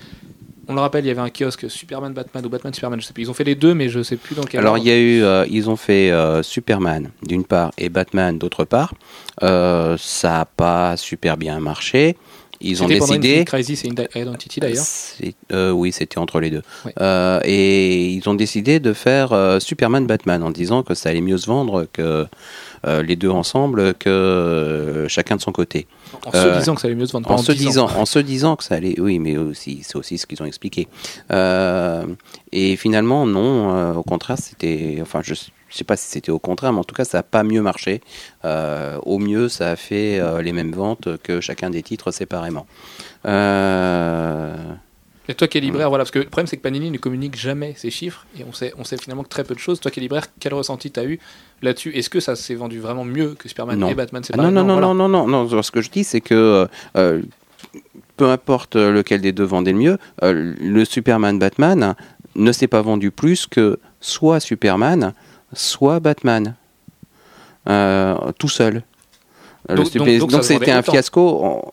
on le rappelle, il y avait un kiosque Superman Batman ou Batman Superman, je sais plus. Ils ont fait les deux, mais je sais plus dans quel. Alors il y a eu, euh, ils ont fait euh, Superman d'une part et Batman d'autre part. Euh, ça n'a pas super bien marché. Ils ont décidé. Crisis et Identity d'ailleurs. Oui, c'était entre les deux. Et ils ont décidé de faire Superman Batman en disant que ça allait mieux se vendre que les deux ensemble que euh, chacun de son côté. En se Euh, disant que ça allait mieux se vendre. En se disant. en se disant que ça allait, oui, mais aussi c'est aussi ce qu'ils ont expliqué. Euh, et finalement, non. euh, au contraire, c'était, enfin, je, je sais pas si c'était au contraire, mais en tout cas, ça n'a pas mieux marché. Euh, au mieux, ça a fait euh, les mêmes ventes que chacun des titres séparément. Euh, Et toi qui es libraire, voilà, parce que le problème c'est que Panini ne communique jamais ces chiffres et on sait, on sait finalement que très peu de choses. Toi qui es libraire, quel ressenti tu as eu là-dessus? Est-ce que ça s'est vendu vraiment mieux que Superman Non. et Batman? Ah non, non, non, voilà. non, non, non, non. Ce que je dis, c'est que euh, peu importe lequel des deux vendait le mieux, euh, le Superman Batman ne s'est pas vendu plus que soit Superman, soit Batman, Euh, tout seul. Donc- c'était un autant. fiasco. On-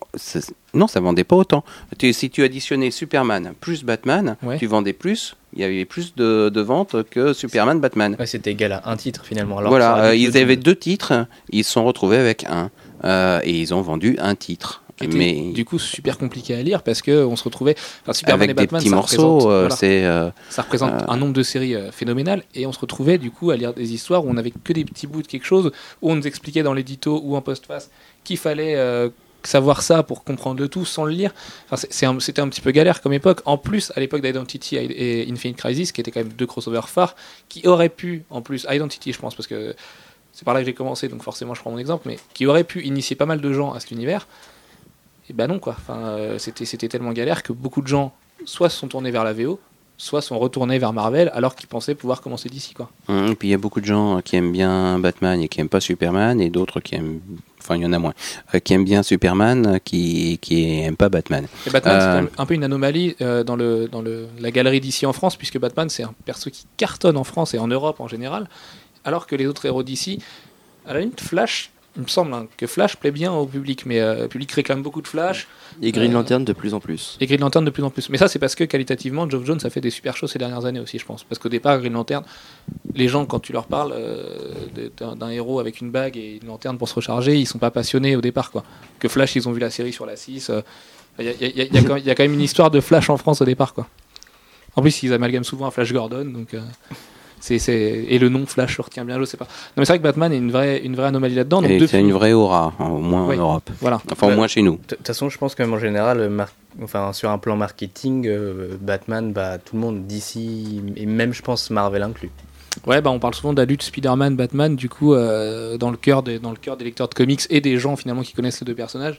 Non, ça vendait pas autant. Tu- si tu additionnais Superman plus Batman, Ouais. tu vendais plus. Il y avait plus de, de ventes que Superman Batman. Ouais, c'était égal à un titre finalement. Alors, voilà, euh, ils avaient deux titres, ils se sont retrouvés avec un. Euh, et ils ont vendu un titre. Qui était, Mais du coup super compliqué à lire parce que on se retrouvait. Enfin, Superman avec et des Batman, petits ça morceaux, représente- euh, voilà. c'est. euh, Ça représente Euh, un nombre de séries euh, phénoménal et on se retrouvait du coup à lire des histoires où on avait que des petits bouts de quelque chose, où on nous expliquait dans l'édito ou en postface qu'il fallait savoir ça pour comprendre le tout sans le lire. Enfin, c'est un- C'était un, petit peu galère comme époque. En plus, à l'époque d'Identity et Infinite Crisis, qui étaient quand même deux crossovers phares, qui auraient pu, en plus, Identity je pense, parce que c'est par là que j'ai commencé, donc forcément je prends mon exemple, mais qui auraient pu initier pas mal de gens à cet univers. Et ben non quoi. Enfin, euh, c'était tellement galère que beaucoup de gens soit se sont tournés vers la VO, soit sont retournés vers Marvel alors qu'ils pensaient pouvoir commencer d'ici quoi. hum, puis il y a beaucoup de gens qui aiment bien Batman et qui aiment pas Superman, et d'autres qui aiment. Enfin, il y en a moins. euh, qui aiment bien Superman, euh, qui, qui aiment pas Batman. Et Batman c'est Euh, un peu une anomalie euh, dans, le, dans le, la galerie d'ici en France puisque Batman c'est un perso qui cartonne en France et en Europe en général, alors que les autres héros d'ici, à la limite Flash, il me semble hein, que Flash plaît bien au public, mais euh, le public réclame beaucoup de Flash. Et Green Euh, Lantern de plus en plus. Et Green Lantern de plus en plus. Mais ça, c'est parce que qualitativement, Geoff Jones a fait des super choses ces dernières années aussi, je pense. Parce qu'au départ, Green Lantern, les gens, quand tu leur parles euh, d'un héros avec une bague et une lanterne pour se recharger, ils sont pas passionnés au départ. quoi. Que Flash, ils ont vu la série sur la 6. euh, Il y, a- il y a- y quand même- il y a quand même une histoire de Flash en France au départ. quoi. En plus, ils amalgament souvent à Flash Gordon. Donc, euh, c'est c'est- Et le nom Flash le retient bien, je sais pas. Non, mais c'est vrai que Batman est une vraie, une vraie anomalie là-dedans. donc Et depuis- c'est une vraie aura, hein, au moins Oui. en Europe. Voilà. Enfin, au Ouais. moins chez nous. De toute façon, je pense que même en général, euh, mar- enfin, sur un plan marketing, euh, Batman, bah, tout le monde d'ici, et même je pense Marvel inclus. Ouais, bah on parle souvent de la lutte Spider-Man, Batman, du coup, euh, dans, le cœur des, dans le cœur des lecteurs de comics et des gens finalement qui connaissent les deux personnages.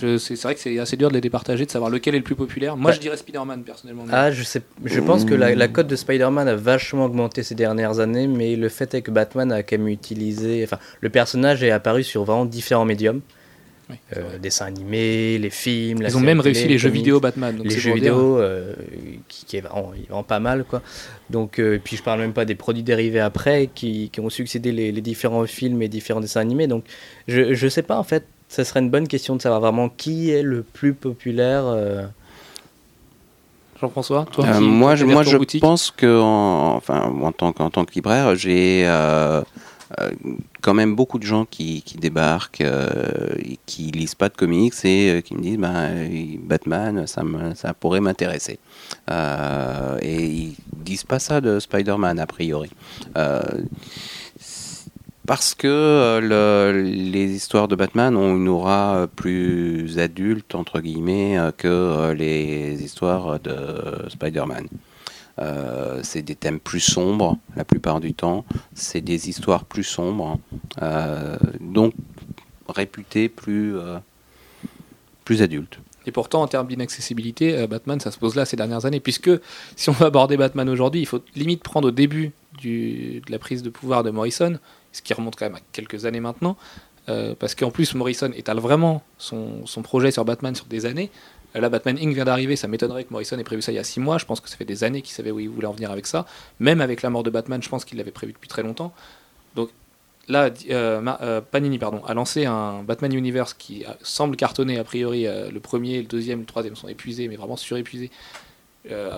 Je- C'est vrai que c'est assez dur de les départager, de savoir lequel est le plus populaire. Moi, Ouais. je dirais Spider-Man personnellement. Ah, je sais, je pense que la, la cote de Spider-Man a vachement augmenté ces dernières années, mais le fait est que Batman a quand même utilisé, enfin, le personnage est apparu sur vraiment différents médiums, Oui, Euh, dessins animés, les films, la Ils ont même télé, réussi les jeux vidéo Batman. donc les jeux vidéo euh, qui, qui est vraiment, pas mal quoi donc euh, et puis je parle même pas des produits dérivés après qui, qui ont succédé les, les différents films et différents dessins animés donc je, je sais pas en fait ça serait une bonne question de savoir vraiment qui est le plus populaire euh, Jean-François, toi Euh, qui- moi, je, moi, je boutique. pense que, en, enfin, en tant qu'en tant que libraire, j'ai quand même beaucoup de gens qui, qui débarquent, euh, qui lisent pas de comics et euh, qui me disent, ben, euh, Batman, ça, pourrait m'intéresser. Euh, et ils disent pas ça de Spider-Man a priori. Euh, parce que euh, le- les histoires de Batman ont une aura euh, plus adulte, entre guillemets, euh, que euh, les histoires de Spider-Man. Euh, c'est des thèmes plus sombres la plupart du temps, c'est des histoires plus sombres, euh, donc réputées plus, euh, plus adultes. Et pourtant, en termes d'inaccessibilité, Batman, ça se pose là ces dernières années, puisque si on veut aborder Batman aujourd'hui, il faut limite prendre au début de la prise de pouvoir de Morrison, ce qui remonte quand même à quelques années maintenant, parce qu'en plus, Morrison étale vraiment son, son projet sur Batman sur des années. Là, Batman Inc. vient d'arriver, ça m'étonnerait que Morrison ait prévu ça il y a six mois, je pense que ça fait des années qu'il savait où il voulait en venir avec ça. Même avec la mort de Batman, je pense qu'il l'avait prévu depuis très longtemps. Donc là, euh, euh, Panini pardon, a lancé un Batman Universe qui euh, semble cartonner a priori. le premier, le deuxième, le troisième sont épuisés, mais vraiment surépuisés.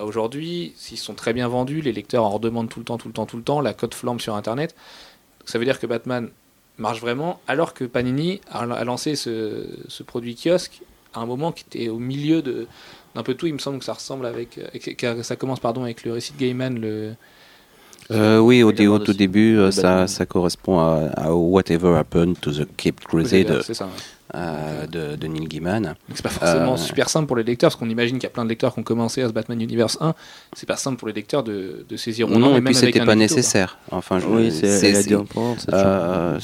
Aujourd'hui, s'ils sont très bien vendus, les lecteurs en redemandent tout le temps, tout le temps, tout le temps. La cote flambe sur Internet. Donc, ça veut dire que Batman marche vraiment, alors que Panini a, lancé ce produit kiosque à un moment qui était au milieu de d'un peu tout. Il me semble que ça ressemble avec, avec- que ça commence pardon avec le récit de Gaiman, le Euh, oui, au, dé- au Également tout début, euh, ça, correspond à, à Whatever Happened to the Cape ça. ouais. euh, de, de Neil Gaiman. C'est pas forcément Euh, super simple pour les lecteurs, parce qu'on imagine qu'il y a plein de lecteurs qui ont commencé à ce Batman Universe 1. C'est pas simple pour les lecteurs de, de saisir ou non, et puis c'était pas quoi. nécessaire. Enfin, je- Oui, c'est Euh,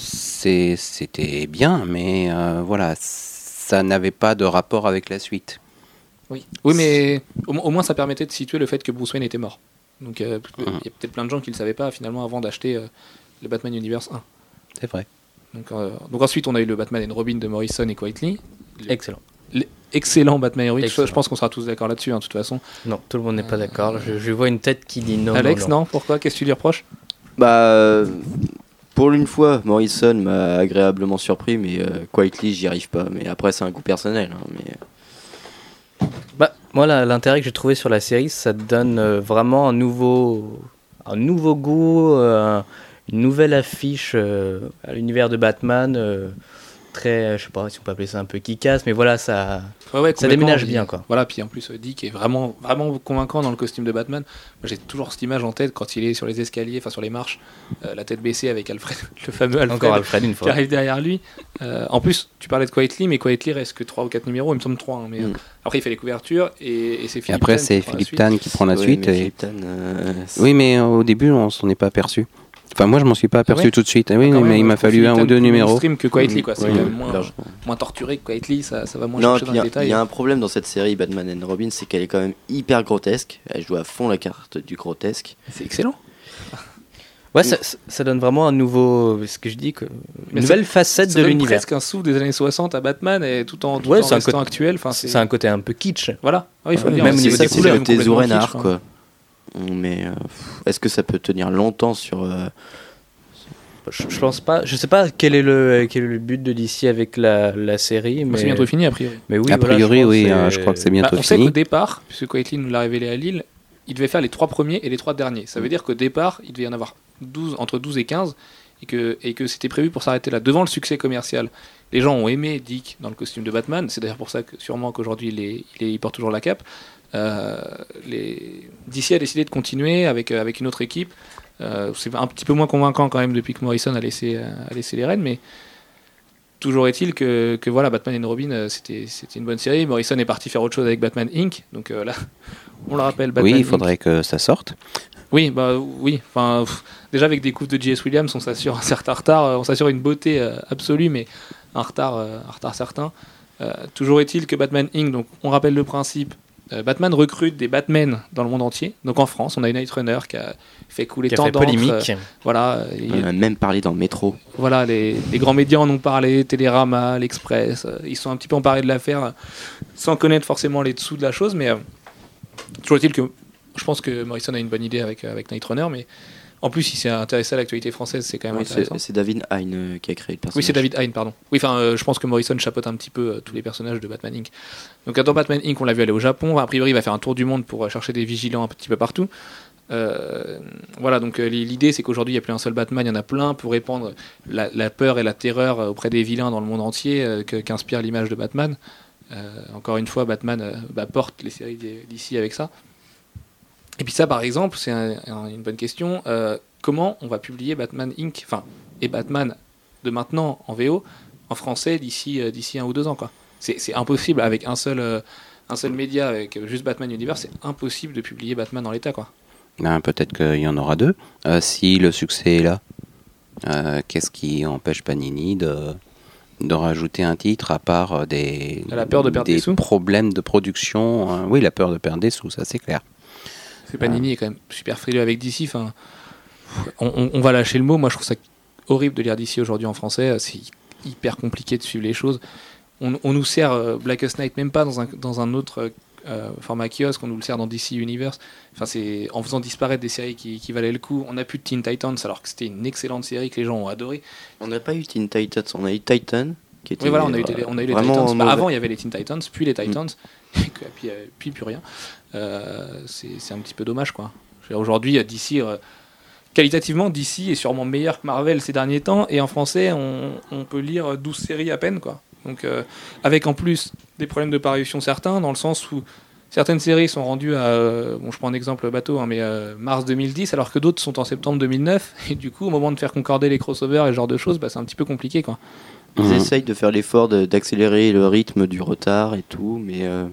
C'était bien, mais euh, voilà, ça n'avait pas de rapport avec la suite. Oui. oui, mais au, mo- au moins ça permettait de situer le fait que Bruce Wayne était mort. Donc euh, il y a peut-être plein de gens qui ne le savaient pas finalement avant d'acheter euh, le Batman Universe 1. C'est vrai. Donc, euh, donc ensuite on a eu le Batman and Robin de Morrison et Quietly. excellent Excellent Batman et Robin. Excellent. Je pense qu'on sera tous d'accord là-dessus, hein, de toute façon. non tout le monde n'est pas d'accord je, je vois une tête qui dit non Alex, non, non, Pourquoi? Qu'est-ce que tu lui reproches? Bah, euh, Pour une fois, Morrison m'a agréablement surpris, mais euh, Quietly, j'y arrive pas. Mais après, c'est un goût personnel. hein, mais... Bah, moi, l'intérêt que j'ai trouvé sur la série, ça donne euh, vraiment un nouveau, un nouveau goût, euh, une nouvelle affiche euh, à l'univers de Batman. Euh, très, je sais pas si on peut appeler ça un peu kick-ass, mais voilà, ça, Ouais, ouais, ça déménage bien, quoi. Voilà, puis en plus, euh, Dick est vraiment, vraiment convaincant dans le costume de Batman. J'ai toujours cette image en tête quand il est sur les escaliers, enfin sur les marches, euh, la tête baissée avec Alfred, le fameux Alfred Encore Alfred une qui fois. arrive derrière lui. Euh, en plus, tu parlais de Quietly, mais Quietly reste que 3 ou 4 numéros, il me semble 3. mais, euh, Mm. après, il fait les couvertures et, et c'est Et Philippe après, Tan qui c'est prend la Philippe suite. Tan qui prend la Ouais, suite. mais et- Tan, euh, Oui, mais euh, au début, on s'en est pas aperçu. Enfin, moi, je m'en suis pas aperçu ouais tout de suite. Oui, Quand mais même, il m'a fallu un ou deux numéros. mainstream que Quietly, quoi. C'est même moins, moins torturé que Quietly, ça, ça va moins Non, chercher dans il y, les a- détails. il y a un problème dans cette série Batman and Robin, c'est qu'elle est quand même hyper grotesque. Elle joue à fond la carte du grotesque. C'est excellent. Ouais, ça, ça- donne vraiment un nouveau, ce que je dis, que, Mais une nouvelle facette Ça de l'univers. presque un souffle des années 60 à Batman et tout en, tout Ouais, en c'est un restant côté- actuel. Enfin, C'est un côté un peu kitsch. Voilà, Ouais, il faut Ouais, le dire. même au C'est- niveau des c'est couleurs, kitsch, quoi. Mais euh, est-ce que ça peut tenir longtemps sur. euh, Je, je pense pas. Je sais pas quel est le, quel est le but de DC avec la, la série, mais, C'est bientôt fini, a priori. mais oui, a voilà, priori, je oui, euh, je crois que c'est Bah, bientôt on sait fini. qu'au départ, puisque Quietly nous l'a révélé à Lille, il devait faire les trois premiers et les trois derniers. Ça veut dire qu'au départ, il devait y en avoir 12, entre 12 et 15, et que, et que c'était prévu pour s'arrêter là. Devant le succès commercial, les gens ont aimé Dick dans le costume de Batman. C'est d'ailleurs pour ça que sûrement qu'aujourd'hui, il, est- il, est- il porte toujours la cape. Euh, les... DC a décidé de continuer avec, euh, avec une autre équipe. Euh, c'est un petit peu moins convaincant quand même depuis que Morrison a laissé, a laissé les rênes, mais toujours est-il que, que voilà, Batman et Robin, c'était une bonne série. Morrison est parti faire autre chose avec Batman Inc. Donc là, on le rappelle, Batman Oui, il Inc. faudrait que ça sorte. Oui, bah oui. Enfin, pff, déjà avec des coups de J.S. Williams, on s'assure un certain retard, on s'assure une beauté euh, absolue, mais un retard, euh, un retard certain. Euh, toujours est-il que Batman Inc. Donc, on rappelle le principe. Euh, Batman recrute des Batmen dans le monde entier. Donc en France, on a une Night Runner qui a fait couler qui a tant fait d'encre. polémique. euh, voilà, il- on en a même parlé dans Métro. voilà, les, les grands médias en ont parlé, Télérama, l'Express, euh, ils sont un petit peu emparés de l'affaire sans connaître forcément les dessous de la chose, mais euh, toujours est-il que je pense que Morrison a une bonne idée avec, avec Night Runner, mais en plus il s'est intéressé à l'actualité française, c'est quand même Oui, intéressant. c'est David Hein qui a créé le personnage. Oui, c'est David Hein, pardon. Oui, enfin, euh, je pense que Morrison chapeaute un petit peu euh, tous les personnages de Batman Inc. Donc, dans Batman Inc., on l'a vu aller au Japon. A priori, il va faire un tour du monde pour chercher des vigilants un petit peu partout. Euh, voilà, donc l'idée, c'est qu'aujourd'hui, il n'y a plus un seul Batman, il y en a plein pour répandre la, la peur et la terreur auprès des vilains dans le monde entier qu'inspire l'image de Batman. Encore une fois, Batman bah, porte les séries d'ici avec ça. Et puis ça, par exemple, c'est un- un- une bonne question. Euh, comment on va publier Batman Inc. Enfin, et Batman de maintenant en VO en français d'ici euh, d'ici un ou deux ans quoi. C'est impossible avec un seul euh, un seul média avec juste Batman Universe, c'est impossible de publier Batman dans l'état quoi. Ben, Peut-être qu'il y en aura deux. Si le succès est là, qu'est-ce qui empêche Panini de, de rajouter un titre à part des, Elle a peur de perdre des sous? problèmes de production euh, Oui, la peur de perdre des sous, ça c'est clair. Panini est quand même super frileux avec DC. Enfin, on, on- on va lâcher le mot. Moi, je trouve ça horrible de lire DC aujourd'hui en français. C'est hyper compliqué de suivre les choses. On, on nous sert euh, Blackest Night même pas dans un, dans un autre euh, format kiosque. On nous le sert dans DC Universe. Enfin, c'est en faisant disparaître des séries qui, qui valaient le coup. On n'a plus de Teen Titans alors que c'était une excellente série que les gens ont adoré. On n'a pas eu Teen Titans, on a eu Titan. Qui était, Oui, voilà, on a eu, euh, les- on a eu les vraiment Titans. Bah, avant, il y avait les Teen Titans, puis les Titans, et puis, euh, puis plus rien. Euh, c'est c'est un petit peu dommage, quoi. Aujourd'hui, euh, DC, euh, qualitativement, DC est sûrement meilleur que Marvel ces derniers temps, et en français, on, on peut lire 12 séries à peine, quoi. Donc, euh, avec en plus des problèmes de parution certains, dans le sens où certaines séries sont rendues à, euh, bon, je prends un exemple bateau, hein, mais euh, mars 2010, alors que d'autres sont en septembre 2009, et du coup, au moment de faire concorder les crossovers et ce genre de choses, bah, c'est un petit peu compliqué, quoi. Ils Mhm. essayent de faire l'effort d'accélérer le rythme du retard et tout, mais euh,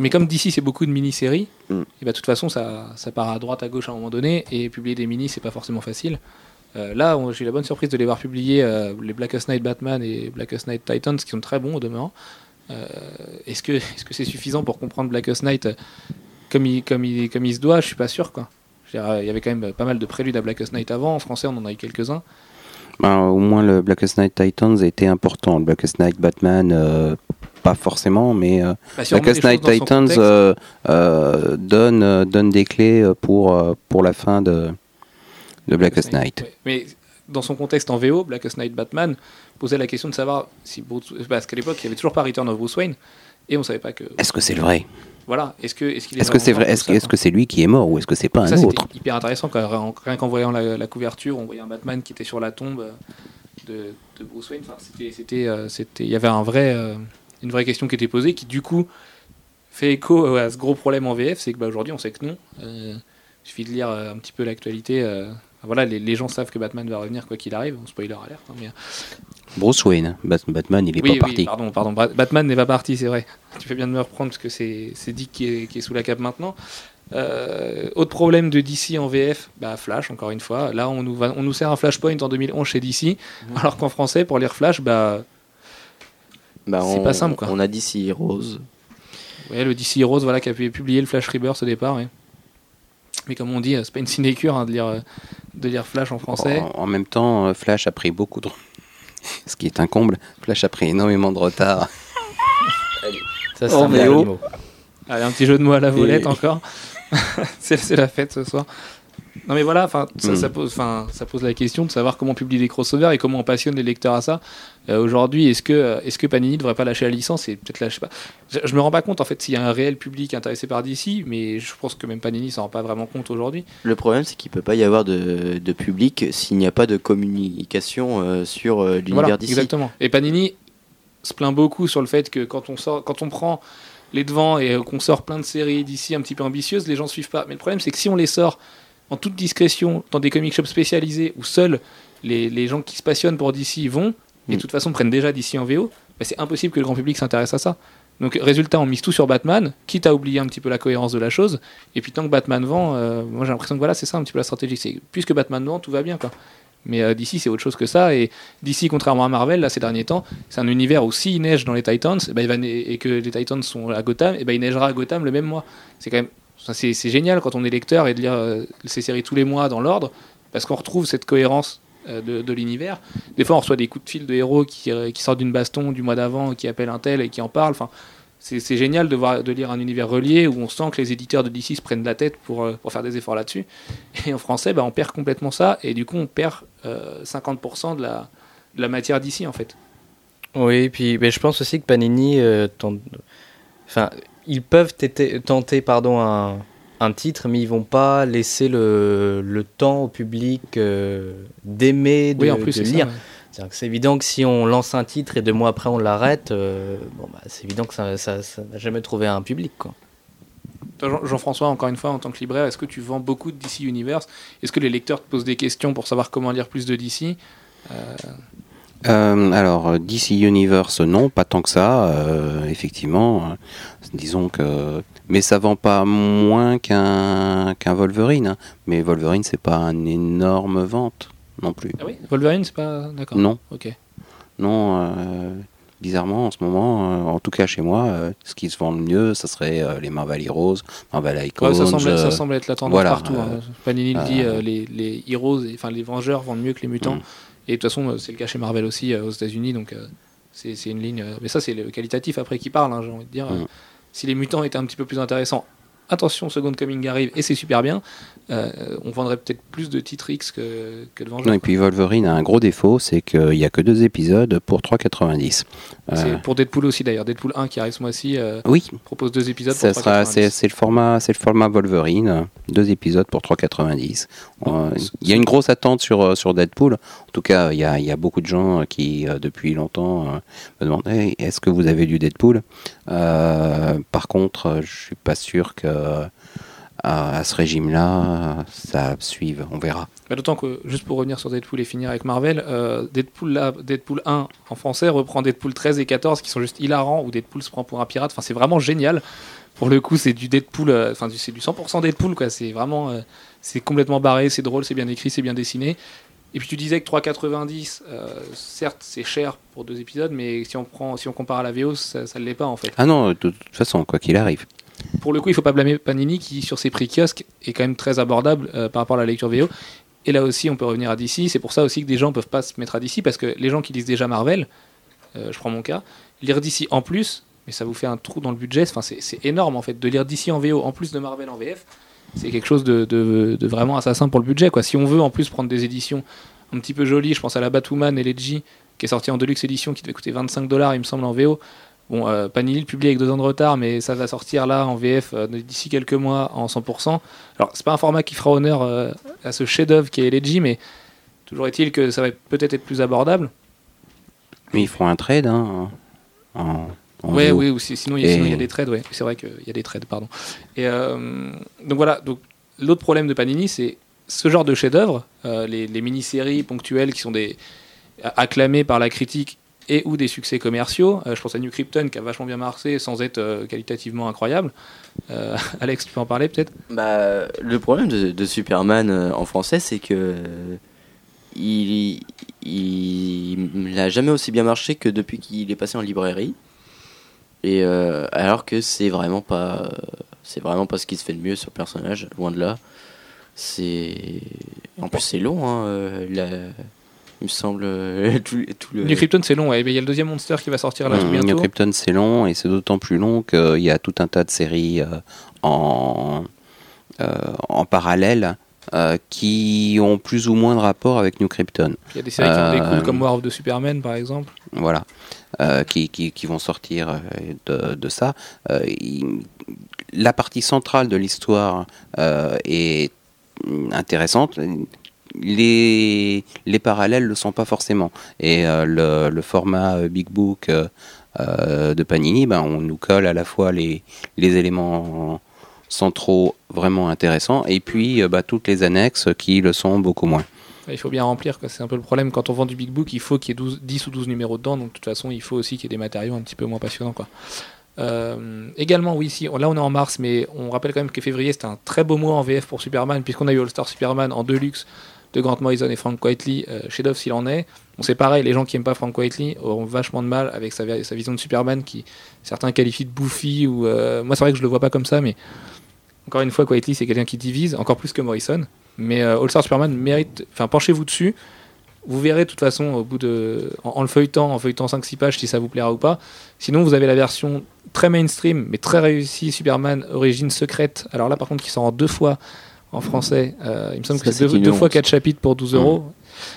Mais comme d'ici c'est beaucoup de mini-séries, Mm. et bah, de toute façon ça, ça part à droite à gauche à un moment donné, et publier des mini c'est pas forcément facile. Euh, là, j'ai eu la bonne surprise de les voir publier euh, les Blackest Night Batman et Blackest Night Titans qui sont très bons au demeurant. Euh, est-ce que est-ce que c'est suffisant pour comprendre Blackest Night euh, comme il, comme il, comme il se doit? Je suis pas sûr quoi. Il y avait quand même pas mal de préludes à Blackest Night avant. En français, on en a eu quelques-uns. Ben, au moins le Blackest Night Titans était important. Le Blackest Night Batman, pas forcément, mais euh, Bah, des Night Titans euh, euh, donne, euh, donne des clés pour, pour la fin de, de Blackest Night. Ouais. Mais dans son contexte en VO, Blackest Night Batman posait la question de savoir si Bruce, parce qu'à l'époque il y avait toujours pas Return of Bruce Wayne et on savait pas que Est-ce que c'est le vrai? Voilà est-ce que est-ce qu'il est, Est-ce que c'est vrai? Est-ce que ça, est-ce que c'est lui qui est mort ou est-ce que c'est pas ça, un c'était autre? hyper intéressant quand, rien- qu'en voyant la, la couverture, on voyait un Batman qui était sur la tombe de, de Bruce Wayne. Enfin, c'était, c'était, il y avait un vrai, une vraie question qui était posée, qui du coup fait écho euh, à ce gros problème en VF, c'est que bah, aujourd'hui on sait que non. Euh, il suffit de lire euh, un petit peu l'actualité. euh, voilà, les, les gens savent que Batman va revenir quoi qu'il arrive. Spoiler alerte. hein, mais... Bruce Wayne, Bat- Batman, il est oui, pas oui, parti. pardon, pardon. Batman n'est pas parti, c'est vrai. Tu fais bien de me reprendre parce que c'est, c'est Dick qui est, qui est sous la cape maintenant. Euh, autre problème de DC en VF, bah Flash encore une fois. Là, on nous, va- on nous sert un Flashpoint en 2011 chez DC, alors qu'en français, pour lire Flash, bah Bah, C'est on- pas simple, quoi. On a DC Heroes. ouais, le DC Heroes, voilà, qui a pu publier le Flash Rebirth au départ. ouais. Mais comme on dit, euh, c'est pas une sinécure hein, de lire euh, de lire Flash en français. En, en même temps, euh, Flash a pris beaucoup de. Ce qui est un comble, Flash a pris énormément de retard. Ça, c'est Oh, un. Allez, un petit jeu de mots à la volette Et- encore. c'est la fête ce soir. Non mais voilà, enfin ça, Mm. ça pose, enfin ça pose la question de savoir comment publier des crossovers et comment on passionne les lecteurs à ça. Euh, Aujourd'hui, est-ce que euh, est-ce que Panini devrait pas lâcher la licence et peut-être lâcher pas? Je, je me rends pas compte en fait s'il y a un réel public intéressé par DC, mais je pense que même Panini s'en rend pas vraiment compte aujourd'hui. Le problème, c'est qu'il peut pas y avoir de, de public s'il n'y a pas de communication euh, sur euh, l'univers Voilà, DC. exactement. Et Panini se plaint beaucoup sur le fait que quand on sort, quand on prend les devants et qu'on sort plein de séries d'ici un petit peu ambitieuses, les gens suivent pas. Mais le problème, c'est que si on les sort en toute discrétion dans des comic shops spécialisés où seuls les, les gens qui se passionnent pour DC vont, et de Mm. toute façon prennent déjà DC en VO, bah, c'est impossible que le grand public s'intéresse à ça. Donc résultat, on mise tout sur Batman, quitte à oublier un petit peu la cohérence de la chose. Et puis tant que Batman vend, euh, moi j'ai l'impression que voilà, c'est ça un petit peu la stratégie. C'est puisque Batman vend, tout va bien quoi. Mais euh, DC c'est autre chose que ça. Et DC, contrairement à Marvel, là ces derniers temps, c'est un univers où s'il neige dans les Titans, eh ben, il va et que les Titans sont à Gotham, et ben, il neigera à Gotham le même mois. C'est quand même, c'est, génial quand on est lecteur et de lire euh, ces séries tous les mois dans l'ordre, parce qu'on retrouve cette cohérence euh, de, l'univers. Des fois, on reçoit des coups de fil de héros qui, euh, qui sortent d'une baston du mois d'avant, qui appellent un tel et qui en parlent. Enfin, c'est, génial de, voir, de lire un univers relié où on sent que les éditeurs de DC se prennent la tête pour, faire des efforts là-dessus. Et en français, bah, on perd complètement ça, et du coup, on perd euh, 50% de la, matière d'ici, en fait. Oui, puis mais je pense aussi que Panini, enfin, ils peuvent tenter pardon un, un titre, mais ils vont pas laisser le, le temps au public euh, d'aimer, de, oui, en plus, de lire. ouais. C'est évident que si on lance un titre et deux mois après on l'arrête, euh, bon, bah, c'est évident que ça ça- ça n'a jamais trouvé un public. Quoi. Jean-François, encore une fois, en tant que libraire, est-ce que tu vends beaucoup de DC Universe? Est-ce que les lecteurs te posent des questions pour savoir comment lire plus de DC Euh, alors, DC Universe, non, pas tant que ça, euh, effectivement. euh, disons que. Mais ça vend pas moins qu'un Wolverine. hein. Mais Wolverine, c'est pas une énorme vente non plus. Ah oui Wolverine, c'est pas. D'accord. Non, Ok. non. euh, bizarrement, en ce moment, euh, en tout cas chez moi, euh, ce qui se vend le mieux, ça serait euh, les Marvel Heroes, Marvel Icons. Ouais, ça, semble, euh, ça semble être la tendance voilà, partout. euh, hein. Panini le dit, euh, euh, les, les Heroes, enfin les Vengeurs vendent mieux que les Mutants. Mm. Et de toute façon, euh, c'est le cas chez Marvel aussi euh, aux États-Unis, donc euh, c'est une ligne. mais ça, c'est le qualitatif après qui parle, hein, j'ai envie de dire. Si les Mutants étaient un petit peu plus intéressants, attention, Second Coming arrive et c'est super bien. Euh, on vendrait peut-être plus de titres X que, que de Vengeurs. Non, et puis Wolverine a un gros défaut, c'est qu'il n'y a que deux épisodes pour 3,90. Euh, C'est pour Deadpool aussi d'ailleurs. Deadpool 1 qui arrive ce mois-ci euh, oui, propose deux épisodes ça pour sera, 3,90. c'est, le format, le format Wolverine, euh, deux épisodes pour 3,90. Euh, c'est- Il y a une grosse attente sur euh, sur Deadpool. En tout cas, il y a, y a beaucoup de gens euh, qui euh, depuis longtemps euh, me demandent Hey, est-ce que vous avez lu Deadpool? Euh, Par contre, euh, je suis pas sûr que à, à ce régime-là, ça suive. On verra. Bah, D'autant que, juste pour revenir sur Deadpool et finir avec Marvel, euh, Deadpool, là, Deadpool 1 en français reprend Deadpool 13 et 14 qui sont juste hilarants, où Deadpool se prend pour un pirate. Enfin, c'est vraiment génial. Pour le coup, c'est du Deadpool, euh, enfin, c'est du 100% Deadpool, quoi. C'est vraiment, euh, c'est complètement barré, c'est drôle, c'est bien écrit, c'est bien dessiné. Et puis tu disais que 3,90, euh, certes, c'est cher pour deux épisodes, mais si on prend, si on compare à la VO, ça ne l'est pas en fait. Ah non, de toute façon, quoi qu'il arrive. Pour le coup, il faut pas blâmer Panini qui, sur ses prix kiosques, est quand même très abordable euh, par rapport à la lecture VO. Et là aussi, on peut revenir à DC. C'est pour ça aussi que des gens peuvent pas se mettre à DC parce que les gens qui lisent déjà Marvel, euh, je prends mon cas, lire DC en plus, mais ça vous fait un trou dans le budget. Enfin, c'est énorme en fait de lire DC en VO en plus de Marvel en VF. C'est quelque chose de vraiment assassin pour le budget. Quoi. Si on veut en plus prendre des éditions un petit peu jolies. Je pense à la Batwoman et Leggy, qui est sortie en Deluxe Edition, qui devait coûter 25 dollars, il me semble, en VO. Bon, euh, Panini le publie avec deux ans de retard, mais ça va sortir là en VF euh, d'ici quelques mois en 100%. Alors, c'est pas un format qui fera honneur euh, à ce chef-d'œuvre qui est Leggy, mais toujours est-il que ça va peut-être être plus abordable. Mais ils feront un trade, hein. En, en Ouais, VO. oui, ou si- sinon il y, a- Et- sinon, il y a des trades, ouais. C'est vrai qu'il y a des trades, pardon. Et donc voilà, donc l'autre problème de Panini, c'est ce genre de chef-d'œuvre, les, les mini-séries ponctuelles qui sont des acclamées par la critique et ou des succès commerciaux. Euh, je pense à New Krypton qui a vachement bien marché sans être euh, qualitativement incroyable. Euh, Alex, tu peux en parler peut-être? Bah, le problème de, Superman en français, c'est que il, il, n'a jamais aussi bien marché que depuis qu'il est passé en librairie. Et alors que c'est vraiment pas, c'est vraiment pas ce qui se fait de mieux sur le personnage, loin de là. C'est, en plus c'est long, hein, il me semble euh, tout, tout le. New Krypton, c'est long, ouais. mais il y a le deuxième Monster qui va sortir là tout Hum, bientôt. New Krypton, c'est long et c'est d'autant plus long qu'il y a tout un tas de séries euh, en, euh, en parallèle euh, qui ont plus ou moins de rapport avec New Krypton. Il y a des séries qui Euh, découlent comme War of the Superman par exemple. Voilà. Euh, qui, qui, qui vont sortir de, de ça. Euh, il- la partie centrale de l'histoire euh, est intéressante. Les, les parallèles ne le sont pas forcément. Et euh, le, le format euh, Big Book euh, de Panini, ben, on nous colle à la fois les, les éléments centraux vraiment intéressants et puis bah, toutes les annexes qui le sont beaucoup moins. Il faut bien remplir, c'est un peu le problème. Quand on vend du Big Book, il faut qu'il y ait 12 10 ou 12 numéros dedans, donc de toute façon, il faut aussi qu'il y ait des matériaux un petit peu moins passionnants. Quoi. Également, oui, si, là on est en mars, mais on rappelle quand même que février c'était un très beau mois en VF pour Superman, puisqu'on a eu All-Star Superman en Deluxe de Grant Morrison et Frank Whiteley, euh, chef-d'œuvre s'il en est. On sait pareil, les gens qui aiment pas Frank Whiteley auront vachement de mal avec sa, vision de Superman, qui certains qualifient de bouffi, ou euh, moi c'est vrai que je le vois pas comme ça, mais encore une fois, Whiteley c'est quelqu'un qui divise, encore plus que Morrison. Mais euh, All-Star Superman mérite, enfin penchez-vous dessus. Vous verrez de toute façon au bout de, en, en le feuilletant, en feuilletant 5-6 pages si ça vous plaira ou pas. Sinon, vous avez la version très mainstream mais très réussie Superman Origine secrète. Alors là, par contre, qui sort en deux fois en français. Euh, il me semble Ça, que c'est deux, deux fois honte. 4 chapitres pour 12 euros.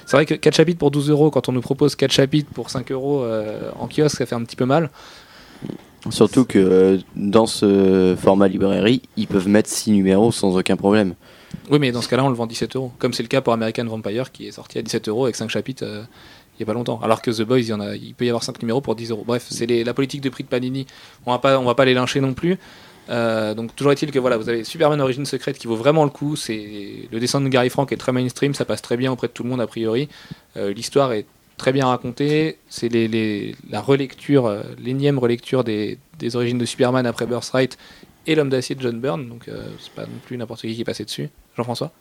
C'est vrai que 4 chapitres pour 12 euros, quand on nous propose 4 chapitres pour 5 euros euh, en kiosque, ça fait un petit peu mal. Surtout que euh, dans ce format librairie, ils peuvent mettre 6 numéros sans aucun problème. Oui, mais dans ce cas-là, on le vend 17 euros. Comme c'est le cas pour American Vampire qui est sorti à 17 euros avec 5 chapitres euh, il n'y a pas longtemps. Alors que The Boys, il, y en a, il peut y avoir 5 numéros pour 10 euros. Bref, c'est la politique de prix de Panini. On va pas, on va pas les lyncher non plus. Euh, donc toujours est-il que voilà, vous avez Superman Origin Secrète qui vaut vraiment le coup. C'est le dessin de Gary Frank est très mainstream, ça passe très bien auprès de tout le monde a priori. Euh, L'histoire est très bien racontée. C'est les, les- la relecture, euh, l'énième relecture des, des origines de Superman après Birthright et l'homme d'acier de John Byrne. Donc c'est pas non plus n'importe qui qui est passé dessus. Jean-François?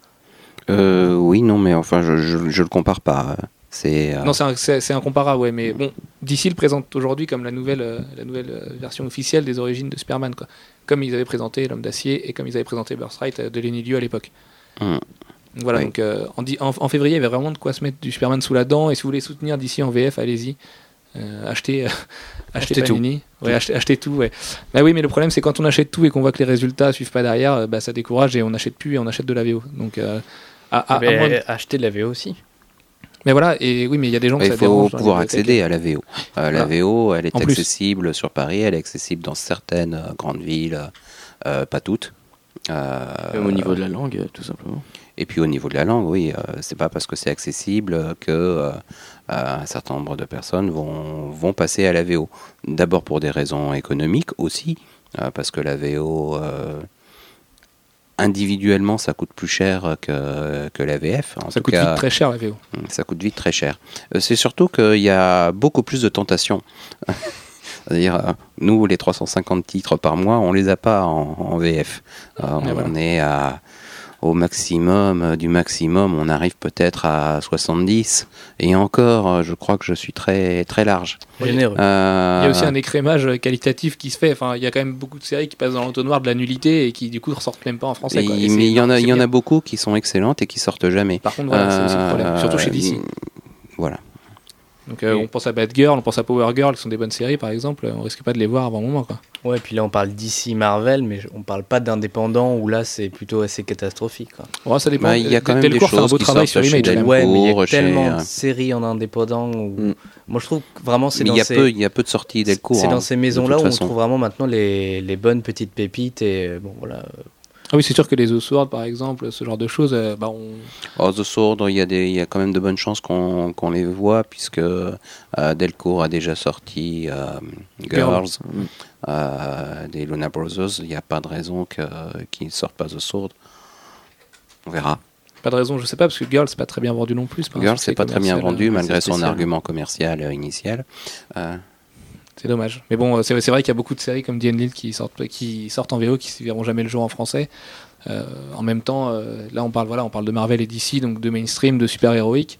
Oui, non, mais enfin, je, je, je le compare pas. C'est euh, Non, c'est incomparable, ouais, mais bon, DC le présente aujourd'hui comme la nouvelle, euh, la nouvelle version officielle des origines de Superman, quoi. Comme ils avaient présenté l'homme d'acier et comme ils avaient présenté Birthright euh, de Lenny Liu à l'époque. Mm. Donc Voilà, Oui. donc euh, en, di- en- en février, il y avait vraiment de quoi se mettre du Superman sous la dent, et si vous voulez soutenir DC en VF, allez-y. Euh, achetez, euh, achetez Achetez tout. Ouais, achetez, achetez tout, ouais. Bah oui, mais le problème, c'est quand on achète tout et qu'on voit que les résultats suivent pas derrière, bah, ça décourage et on n'achète plus et on achète de la VO. Donc, à- à- à Mais moins de- acheter de la VO aussi. Mais voilà, et oui, mais il y a des gens que il faut pouvoir accéder à la VO. Euh, La Voilà. VO, elle est En plus. accessible sur Paris, elle est accessible dans certaines euh, grandes villes, euh, pas toutes. Euh, Même au niveau de la langue, euh, tout simplement. Et puis au niveau de la langue, oui, euh, c'est pas parce que c'est accessible que euh, euh, un certain nombre de personnes vont, vont passer à la VO. D'abord pour des raisons économiques aussi, euh, parce que la VO euh, individuellement ça coûte plus cher que, que la VF. En Ça tout coûte cas, vite très cher la VO. ça coûte vite très cher. C'est surtout qu'il y a beaucoup plus de tentations. C'est-à-dire, euh, nous, les 350 titres par mois, on les a pas en, en VF. Euh, on Et voilà. est à, au maximum euh, du maximum, on arrive peut-être à 70. Et encore, euh, je crois que je suis très, très large. Euh, Il y a aussi un écrémage qualitatif qui se fait. Enfin, il y a quand même beaucoup de séries qui passent dans l'entonnoir de la nullité et qui du coup ressortent même pas en français. et- quoi. Et mais il y en a, il y en a beaucoup qui sont excellentes et qui sortent jamais. Par contre, voilà, c'est aussi le problème. Euh, Surtout chez DC. Voilà. Donc euh, Et- on pense à Bad Girl, on pense à Power Girl, qui sont des bonnes séries par exemple. On risque pas de les voir avant un moment quoi. Ouais, puis là on parle d'ici Marvel, mais on parle pas d'indépendants où là c'est plutôt assez catastrophique. quoi. Ouais, ça dépend. Bah, il y a quand même des un choses beau qui travail sortent sur Image. Ouais, mais il y a chez, tellement euh, de séries en indépendant. Où... Mm. Moi je trouve que vraiment c'est dans il y, a ces... peu, il y a peu de sorties Delcourt. C'est hein, dans ces de maisons-là où on trouve vraiment maintenant les, les bonnes petites pépites et bon voilà. Ah oui, c'est sûr que les Oswald par exemple, ce genre de choses, euh, bah, on... Oh, The Sword, il y, a des, il y a quand même de bonnes chances qu'on qu'on les voit, puisque euh, Delcourt a déjà sorti euh, Girls, euh, des Luna Brothers. Il n'y a pas de raison qu'ils ne sortent pas The Sword. On verra. pas de raison, je sais pas, parce que Girl c'est pas très bien vendu non plus. Girls, c'est pas très bien vendu, malgré son argument commercial initial. C'est dommage. Mais bon, euh, c'est vrai qu'il y a beaucoup de séries comme Unlit qui sortent, qui sortent en VO, qui ne verront jamais le jour en français. Euh, en même temps, euh, là on parle, voilà, on parle de Marvel et DC, donc de mainstream, de super-héroïque.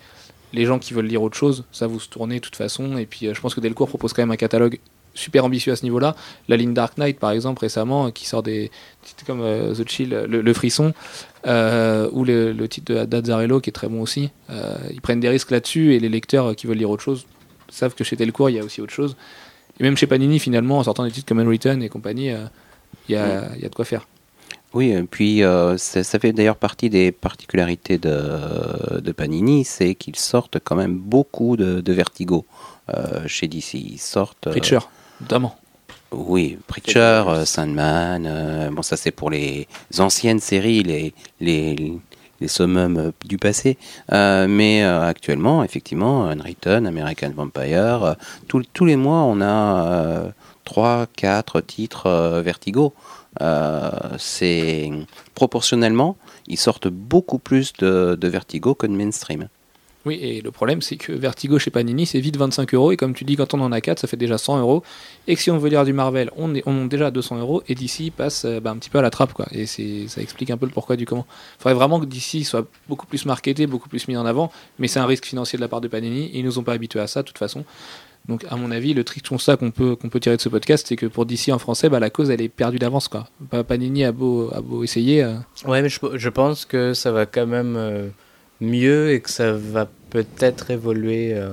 Les gens qui veulent lire autre chose, ça vous se tournez de toute façon. Et puis je pense que Delcourt propose quand même un catalogue super ambitieux à ce niveau-là. La ligne Dark Knight, par exemple, récemment, qui sort des titres comme The Chill, le, Frisson, ou le, titre de d'Azzarello, qui est très bon aussi. Ils prennent des risques là-dessus, et les lecteurs qui veulent lire autre chose savent que chez Delcourt, il y a aussi autre chose. Et même chez Panini, finalement, en sortant des titres comme Unwritten et compagnie, euh, il y, a, il y a de quoi faire. Oui, et puis euh, ça, ça fait d'ailleurs partie des particularités de, de Panini, c'est qu'ils sortent quand même beaucoup de, de Vertigo euh, chez DC. Ils sortent. euh, Preacher, notamment. Oui, Preacher, Sandman, bon ça c'est pour les anciennes séries, les, les, les summums euh, du passé. Euh, mais euh, actuellement, effectivement, Unwritten, American Vampire, tous- les mois on a 3, 4 titres Vertigo. C'est proportionnellement, ils sortent beaucoup plus de, de Vertigo que de mainstream. Oui, et le problème, c'est que Vertigo chez Panini, c'est vite 25 euros. Et comme tu dis, quand on en a 4, ça fait déjà 100 euros. Et que si on veut lire du Marvel, on est, on est déjà à 200 euros. Et DC passe euh, bah, un petit peu à la trappe. Quoi. Et ça explique un peu le pourquoi du comment. Il faudrait vraiment que DC soit beaucoup plus marketé, beaucoup plus mis en avant. Mais c'est un risque financier de la part de Panini. Ils nous ont pas habitués à ça, de toute façon. Donc, à mon avis, le triste constat qu'on peut, qu'on peut tirer de ce podcast, c'est que pour DC en français, bah, la cause, elle est perdue d'avance. Quoi. Pa- Panini a beau, a beau essayer. euh, Ouais, mais je, je pense que ça va quand même euh, mieux et que ça va peut-être évoluer euh,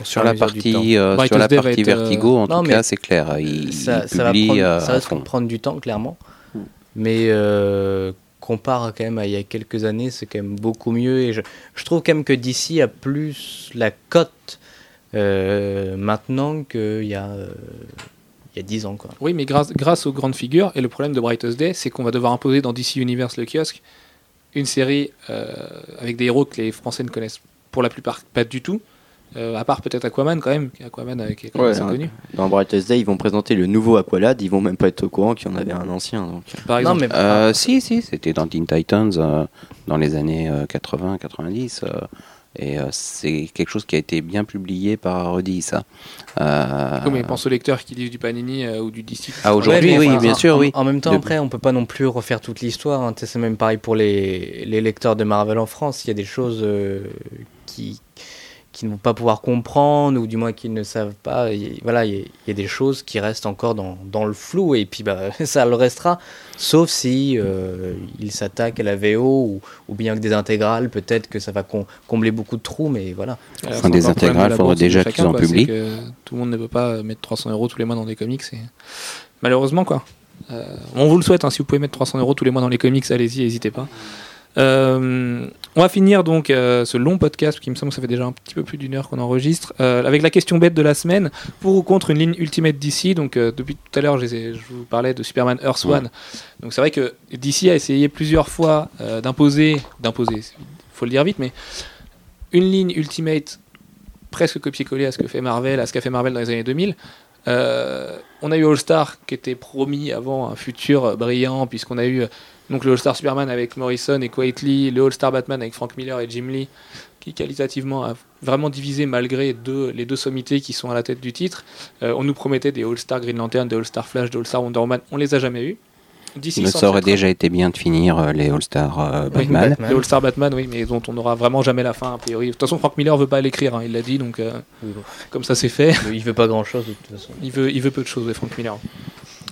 au Sur la partie, euh, sur la partie être, euh, Vertigo, en non, tout mais cas, c'est clair. Il, ça, il ça va prendre, euh, ça fond. prendre du temps, clairement. Mm. Mais euh, compare quand même à il y a quelques années, c'est quand même beaucoup mieux. Et je, je trouve quand même que DC a plus la cote euh, maintenant qu'il y a euh, il y a 10 ans. Quoi. Oui, mais grâce, grâce aux grandes figures, et le problème de Brightest Day, c'est qu'on va devoir imposer dans DC Universe le kiosque une série euh, avec des héros que les Français ne connaissent pour la plupart pas du tout, euh, à part peut-être Aquaman quand même, Aquaman euh, qui est quand même Ouais, assez hein. connu. Dans Brightest Day, ils vont présenter le nouveau Aqualad, ils vont même pas être au courant qu'il y en avait un ancien. Donc. Par Non, exemple. mais Euh, si, si, c'était dans Teen Titans euh, dans les années 80-90. Et euh, c'est quelque chose qui a été bien publié par Rudy, ça. Euh, Oui, mais pense aux lecteurs qui lisent du Panini euh, ou du DC. Ah, aujourd'hui, Ouais, oui, bien en- sûr, en, oui. En même temps, De- après, on peut pas non plus refaire toute l'histoire. hein. C'est même pareil pour les, les lecteurs de Marvel en France. Il y a des choses euh, qui qui ne vont pas pouvoir comprendre ou du moins qu'ils ne savent pas. Et voilà, il y, a- il y a des choses qui restent encore dans, dans le flou et puis bah, ça le restera. Sauf si euh, ils s'attaquent à la VO ou, ou bien que des intégrales, peut-être que ça va com- combler beaucoup de trous, mais voilà. Alors, Enfin, des intégrales, la faudrait déjà qu'ils en publient. Tout le monde ne peut pas mettre 300 euros tous les mois dans des comics. et- Malheureusement, quoi. Euh, on vous le souhaite, hein, si vous pouvez mettre 300 euros tous les mois dans les comics, allez-y, n'hésitez pas. Euh, on va finir donc euh, ce long podcast qui me semble que ça fait déjà un petit peu plus d'une heure qu'on enregistre euh, avec la question bête de la semaine. Pour ou contre une ligne Ultimate DC donc depuis tout à l'heure je, vous parlais de Superman Earth Ouais. One. Donc c'est vrai que DC a essayé plusieurs fois d'imposer d'imposer faut le dire vite mais une ligne Ultimate presque copier-coller à ce que fait Marvel à ce qu'a fait Marvel dans les années 2000 euh, on a eu All Star qui était promis avant un futur brillant puisqu'on a eu donc le All Star Superman avec Morrison et Quietly, le All Star Batman avec Frank Miller et Jim Lee, qui qualitativement a vraiment divisé malgré les deux sommités qui sont à la tête du titre. Euh, on nous promettait des All Star Green Lantern, des All Star Flash, des All Star Wonder Woman, on les a jamais eu. D'ici ça aurait déjà été bien de finir euh, les All-Star euh, Oui, Batman. Batman. Les All Star Batman, oui, mais dont on n'aura vraiment jamais la fin a priori. De toute façon, Frank Miller veut pas l'écrire, hein, il l'a dit, donc euh, Oui, bon. comme ça c'est fait. Il veut pas grand chose de toute façon. Il veut, il veut peu de choses, ouais, Frank Miller.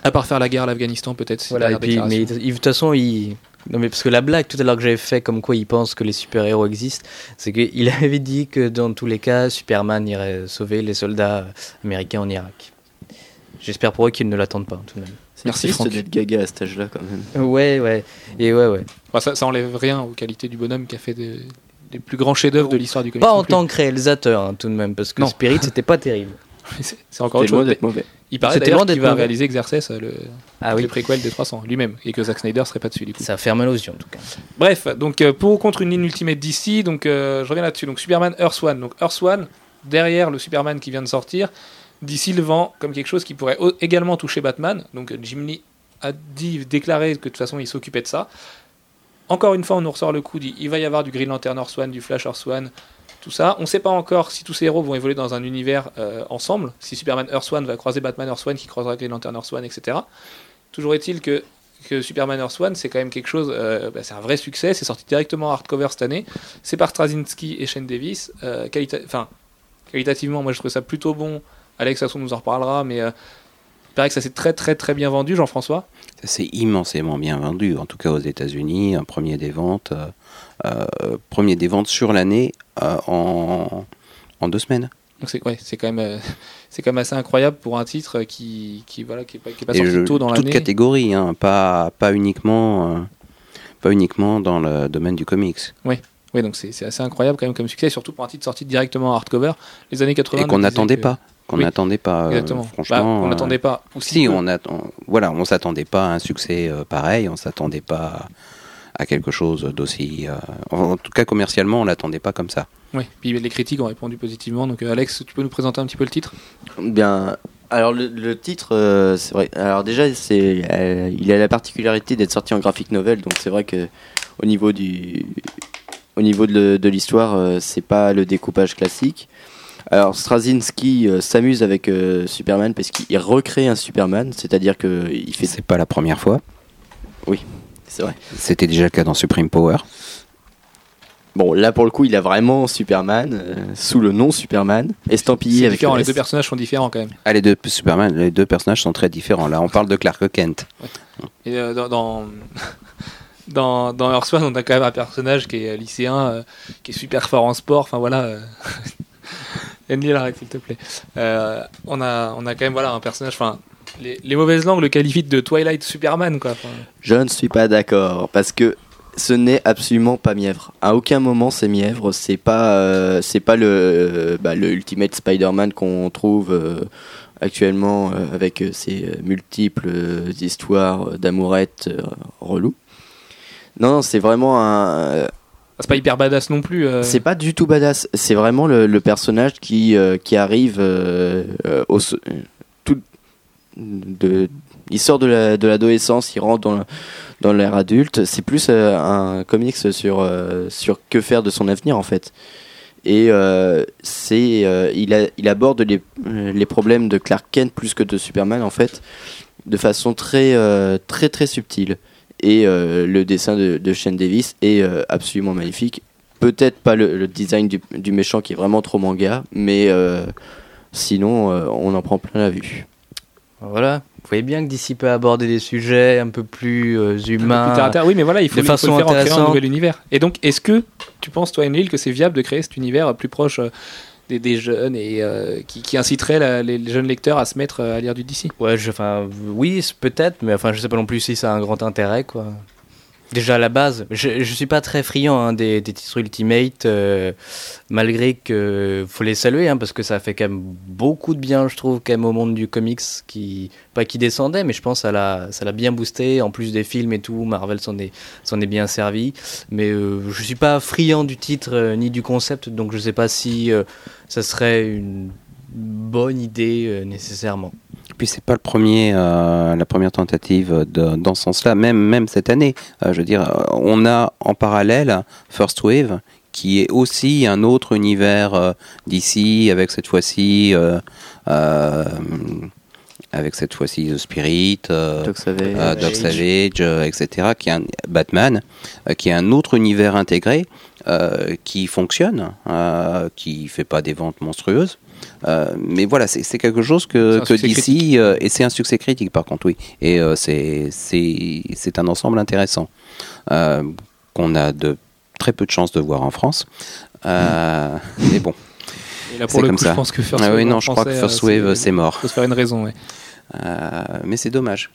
À part faire la guerre à l'Afghanistan, peut-être. Voilà, la et puis, mais de toute façon, il, Non mais parce que la blague tout à l'heure que j'avais fait comme quoi il pense que les super-héros existent, c'est qu'il avait dit que dans tous les cas, Superman irait sauver les soldats américains en Irak. J'espère pour eux qu'ils ne l'attendent pas tout de même. Merci, triste Franck. d'être gaga à cet âge-là quand même. Ouais, ouais. Et ouais, ouais. Enfin, ça, ça enlève rien aux qualités du bonhomme qui a fait des, des plus grands chefs-d'œuvre de l'histoire du comics. Pas en plus. tant que réalisateur hein, tout de même, parce que Non. Spirit c'était pas terrible. C'est encore autre loin chose. d'être mauvais. Il paraît C'était d'ailleurs loin qu'il va mauvais. réaliser Exercès, le, Ah les oui, préquels des 300 lui-même, et que Zack Snyder serait pas dessus du coup. ça fait mal aux yeux en tout cas. Bref, donc euh, pour ou contre une ligne Ultimate DC, donc euh, je reviens là-dessus. Donc Superman Earth One. Donc Earth One, derrière le Superman qui vient de sortir, DC le comme quelque chose qui pourrait également toucher Batman. Donc Jim Lee a dit, déclaré que de toute façon il s'occupait de ça. Encore une fois, on nous ressort le coup, il va y avoir du Green Lantern Earth One, du Flash Earth One, tout ça. On ne sait pas encore si tous ces héros vont évoluer dans un univers euh, ensemble, si Superman Earth One va croiser Batman Earth One, qui croisera Green Lantern Earth One, etc. Toujours est-il que, Superman Earth One, c'est quand même quelque chose, euh, bah, c'est un vrai succès, c'est sorti directement en hardcover cette année, c'est par Straczynski et Shane Davis. Euh, enfin, qualitativement, moi je trouve ça plutôt bon. Alex, toute façon, nous en reparlera, mais euh, il paraît que ça s'est très très très bien vendu, Jean-François. Ça s'est immensément bien vendu, en tout cas aux États-Unis, un premier des ventes, euh, euh, premier des ventes sur l'année euh, en, en deux semaines. Donc c'est ouais, c'est quand même euh, c'est quand même assez incroyable pour un titre qui qui voilà qui est pas, qui est pas sorti je- tôt dans toute l'année. catégorie, hein, pas, pas uniquement, euh, pas uniquement dans le domaine du comics. Oui, donc c'est assez incroyable quand même comme succès, surtout pour un titre sorti directement en hardcover. Les années 80. Et qu'on n'attendait pas. Qu'on Oui, n'attendait pas. euh, Exactement. Bah, franchement. on euh, n'attendait pas. Aussi Si, peu. on attend, voilà, on s'attendait pas à un succès euh, pareil, on s'attendait pas à quelque chose d'aussi. euh, en tout cas, commercialement, on l'attendait pas comme ça. Oui, puis les critiques ont répondu positivement. Donc euh, Alex, tu peux nous présenter un petit peu le titre? Bien. Alors le, le titre, euh, c'est vrai. Alors déjà, c'est, euh, il a la particularité d'être sorti en graphic novel, donc c'est vrai que au niveau du, au niveau de, de l'histoire, euh, c'est pas le découpage classique. Alors Straczynski euh, s'amuse avec euh, Superman parce qu'il recrée un Superman, c'est-à-dire que il fait. C'est pas la première fois. C'est vrai. C'était déjà le cas dans Supreme Power. Bon, là pour le coup, il a vraiment Superman euh, sous le nom Superman, estampillé C'est avec. différent, le les S. deux personnages sont différents quand même. Ah, les deux Superman, les deux personnages sont très différents. Là, on parle de Clark Kent. Et euh, dans, dans, dans, dans Earth One, on a quand même un personnage qui est lycéen, euh, qui est super fort en sport. Enfin voilà. Euh... Andy, arrête s'il te plaît. Euh, on, a, on a quand même voilà, un personnage. Enfin, les, mauvaises langues le qualifient de Twilight Superman. Quoi. Je ne suis pas d'accord parce que ce n'est absolument pas mièvre. À aucun moment c'est mièvre. C'est pas, euh, pas le, euh, bah, le Ultimate Spider-Man qu'on trouve actuellement avec ses multiples histoires d'amourettes reloues. Non, non, c'est vraiment un. C'est pas hyper badass non plus. euh. C'est pas du tout badass. C'est vraiment le, personnage qui, euh, qui arrive euh, au tout de il sort de la- de l'adolescence, il rentre dans dans l'ère adulte. C'est plus un comics sur sur que faire de son avenir en fait. Et c'est il, a- il aborde les, les problèmes de Clark Kent plus que de Superman en fait de façon très très très subtile. Et euh, le dessin de, de Shane Davis est euh, absolument magnifique. Peut-être pas le, le design du, du méchant qui est vraiment trop manga, mais euh, sinon euh, on en prend plein la vue. Voilà. Vous voyez bien que d'ici peut aborder des sujets un peu plus euh, Un peu plus humains. terre à terre. Oui, mais voilà, il faut, de il faut façon le faire en créant un nouvel univers. Et donc, est-ce que tu penses, toi, Enlil, que c'est viable de créer cet univers plus proche euh, des, jeunes et euh, qui, qui inciterait les, jeunes lecteurs à se mettre euh, à lire du DC Ouais, oui, peut-être, mais enfin, je sais pas non plus si ça a un grand intérêt, quoi. Déjà à la base, je, suis pas très friand hein, des, titres Ultimate, euh, malgré que faut les saluer, hein, parce que ça fait quand même beaucoup de bien, je trouve, quand même au monde du comics, qui pas qui descendait, mais je pense que ça l'a, ça l'a bien boosté. En plus des films et tout, Marvel s'en est, s'en est bien servi. Mais euh, je suis pas friand du titre euh, ni du concept, donc je sais pas si ça serait une bonne idée nécessairement. Puis c'est pas le premier, euh, la première tentative de- dans ce sens-là, même même cette année. Euh, je veux dire, euh, on a en parallèle First Wave, qui est aussi un autre univers d'ici, avec cette fois-ci avec cette fois-ci The Spirit, euh, Doc Savage. euh, Doc Savage, euh, etc., qui est un Batman, qui est un autre univers intégré, qui fonctionne, euh, qui fait pas des ventes monstrueuses. Euh, mais voilà, c'est quelque chose que, d'ici, euh, et c'est un succès critique par contre, oui. Et euh, c'est un ensemble intéressant qu'on a de très peu de chances de voir en France. Euh, Mais bon, Et là, C'est pour le comme coup, ça. je pense que First Ah Wave oui, non, je crois que First Wave, c'est mort. Faut se faire une raison, ouais. Euh, mais c'est dommage.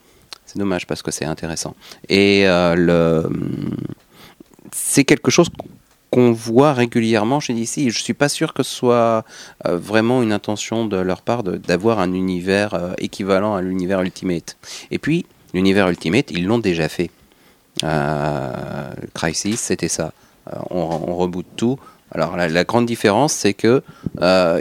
C'est dommage parce que c'est intéressant. Et euh, le, c'est quelque chose qu'on voit régulièrement chez DC. Je suis pas sûr que ce soit euh, vraiment une intention de leur part d'avoir un univers euh, équivalent à l'univers Ultimate. Et puis, l'univers Ultimate, ils l'ont déjà fait. Euh, Crisis, c'était ça. On, on reboot tout. Alors la, la grande différence, c'est que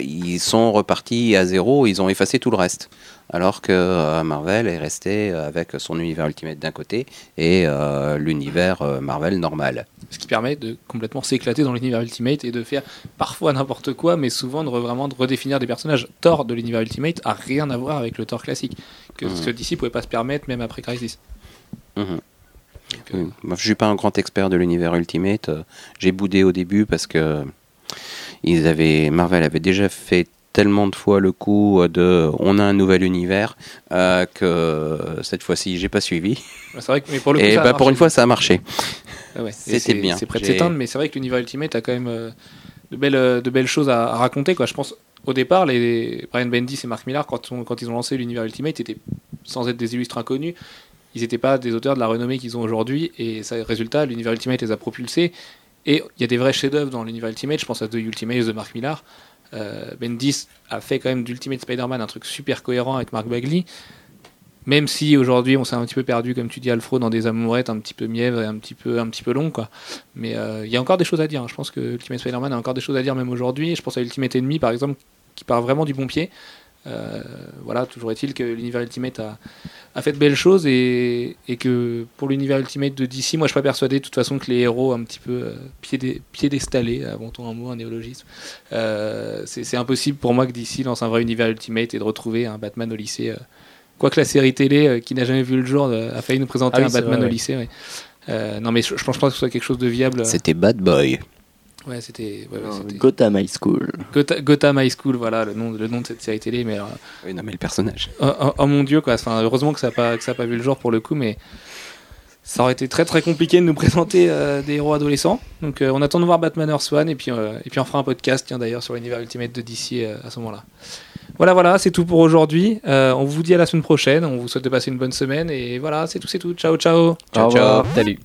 ils sont repartis à zéro, ils ont effacé tout le reste. Alors que Marvel est resté avec son univers Ultimate d'un côté et l'univers Marvel normal. Ce qui permet de complètement s'éclater dans l'univers Ultimate et de faire parfois n'importe quoi, mais souvent de re- vraiment de redéfinir des personnages. Thor de l'univers Ultimate a rien à voir avec le Thor classique, que Mhm. ce que DC pouvait pas se permettre même après Crisis. Mhm. Donc, euh, Oui. Je suis pas un grand expert de l'univers Ultimate. Euh, J'ai boudé au début parce que ils avaient Marvel avait déjà fait tellement de fois le coup de on a un nouvel univers euh, que cette fois-ci j'ai pas suivi. C'est vrai que mais pour le coup, Et bah, pour une fois ça a marché. Ah ouais, C'était bien. C'est prêt de s'éteindre, mais c'est vrai que l'univers Ultimate a quand même euh, de, belles, euh, de belles choses à, à raconter. Quoi. Je pense, au départ, les Brian Bendis et Mark Millar, quand, on- quand ils ont lancé l'univers Ultimate, étaient, sans être des illustres inconnus, ils n'étaient pas des auteurs de la renommée qu'ils ont aujourd'hui. Et ça, résultat, l'univers Ultimate les a propulsés. Et il y a des vrais chefs-d'œuvre dans l'univers Ultimate. Je pense à The Ultimate de Mark Millar. Euh, Bendis a fait quand même d'Ultimate Spider-Man un truc super cohérent avec Mark Bagley. Même si aujourd'hui on s'est un petit peu perdu, comme tu dis, Alfro, dans des amourettes un petit peu mièvres et un petit peu, un petit peu longues, quoi. Mais euh, il y a encore des choses à dire. Je pense que Ultimate Spider-Man a encore des choses à dire même aujourd'hui. Je pense à Ultimate Enemy, par exemple, qui part vraiment du bon pied. Euh, voilà, toujours est-il que l'univers Ultimate a, fait de belles choses et, que pour l'univers Ultimate de DC, moi je suis pas persuadé de toute façon que les héros un petit peu euh, piédé- piédestallés, avant-on un mot, un néologisme, euh, c'est impossible pour moi que DC lance un vrai univers Ultimate et de retrouver un Batman au lycée. Quoique la série télé euh, qui n'a jamais vu le jour euh, a failli nous présenter Ah oui, un Batman vrai, au lycée. ouais. Euh, non mais je, je pense pas que ce soit quelque chose de viable. C'était Bad Boy. Ouais, c'était ouais, ouais, c'était- Gotham High School. Gotha- Gotham High School, voilà le nom, le nom de cette série télé. Mais alors, Oui, non mais le personnage. oh, oh- oh mon dieu, quoi. Enfin, heureusement que ça n'a pas, que ça a pas vu le jour pour le coup, mais ça aurait été très très compliqué de nous présenter euh, des héros adolescents. Donc euh, on attend de voir Batman Earth One et puis, euh, et puis on fera un podcast, tiens d'ailleurs, sur l'univers Ultimate de DC euh, à ce moment-là. Voilà, voilà, c'est tout pour aujourd'hui. Euh, on vous dit à la semaine prochaine. On vous souhaite de passer une bonne semaine et voilà, c'est tout, c'est tout. Ciao, ciao. Ciao, ciao. Salut.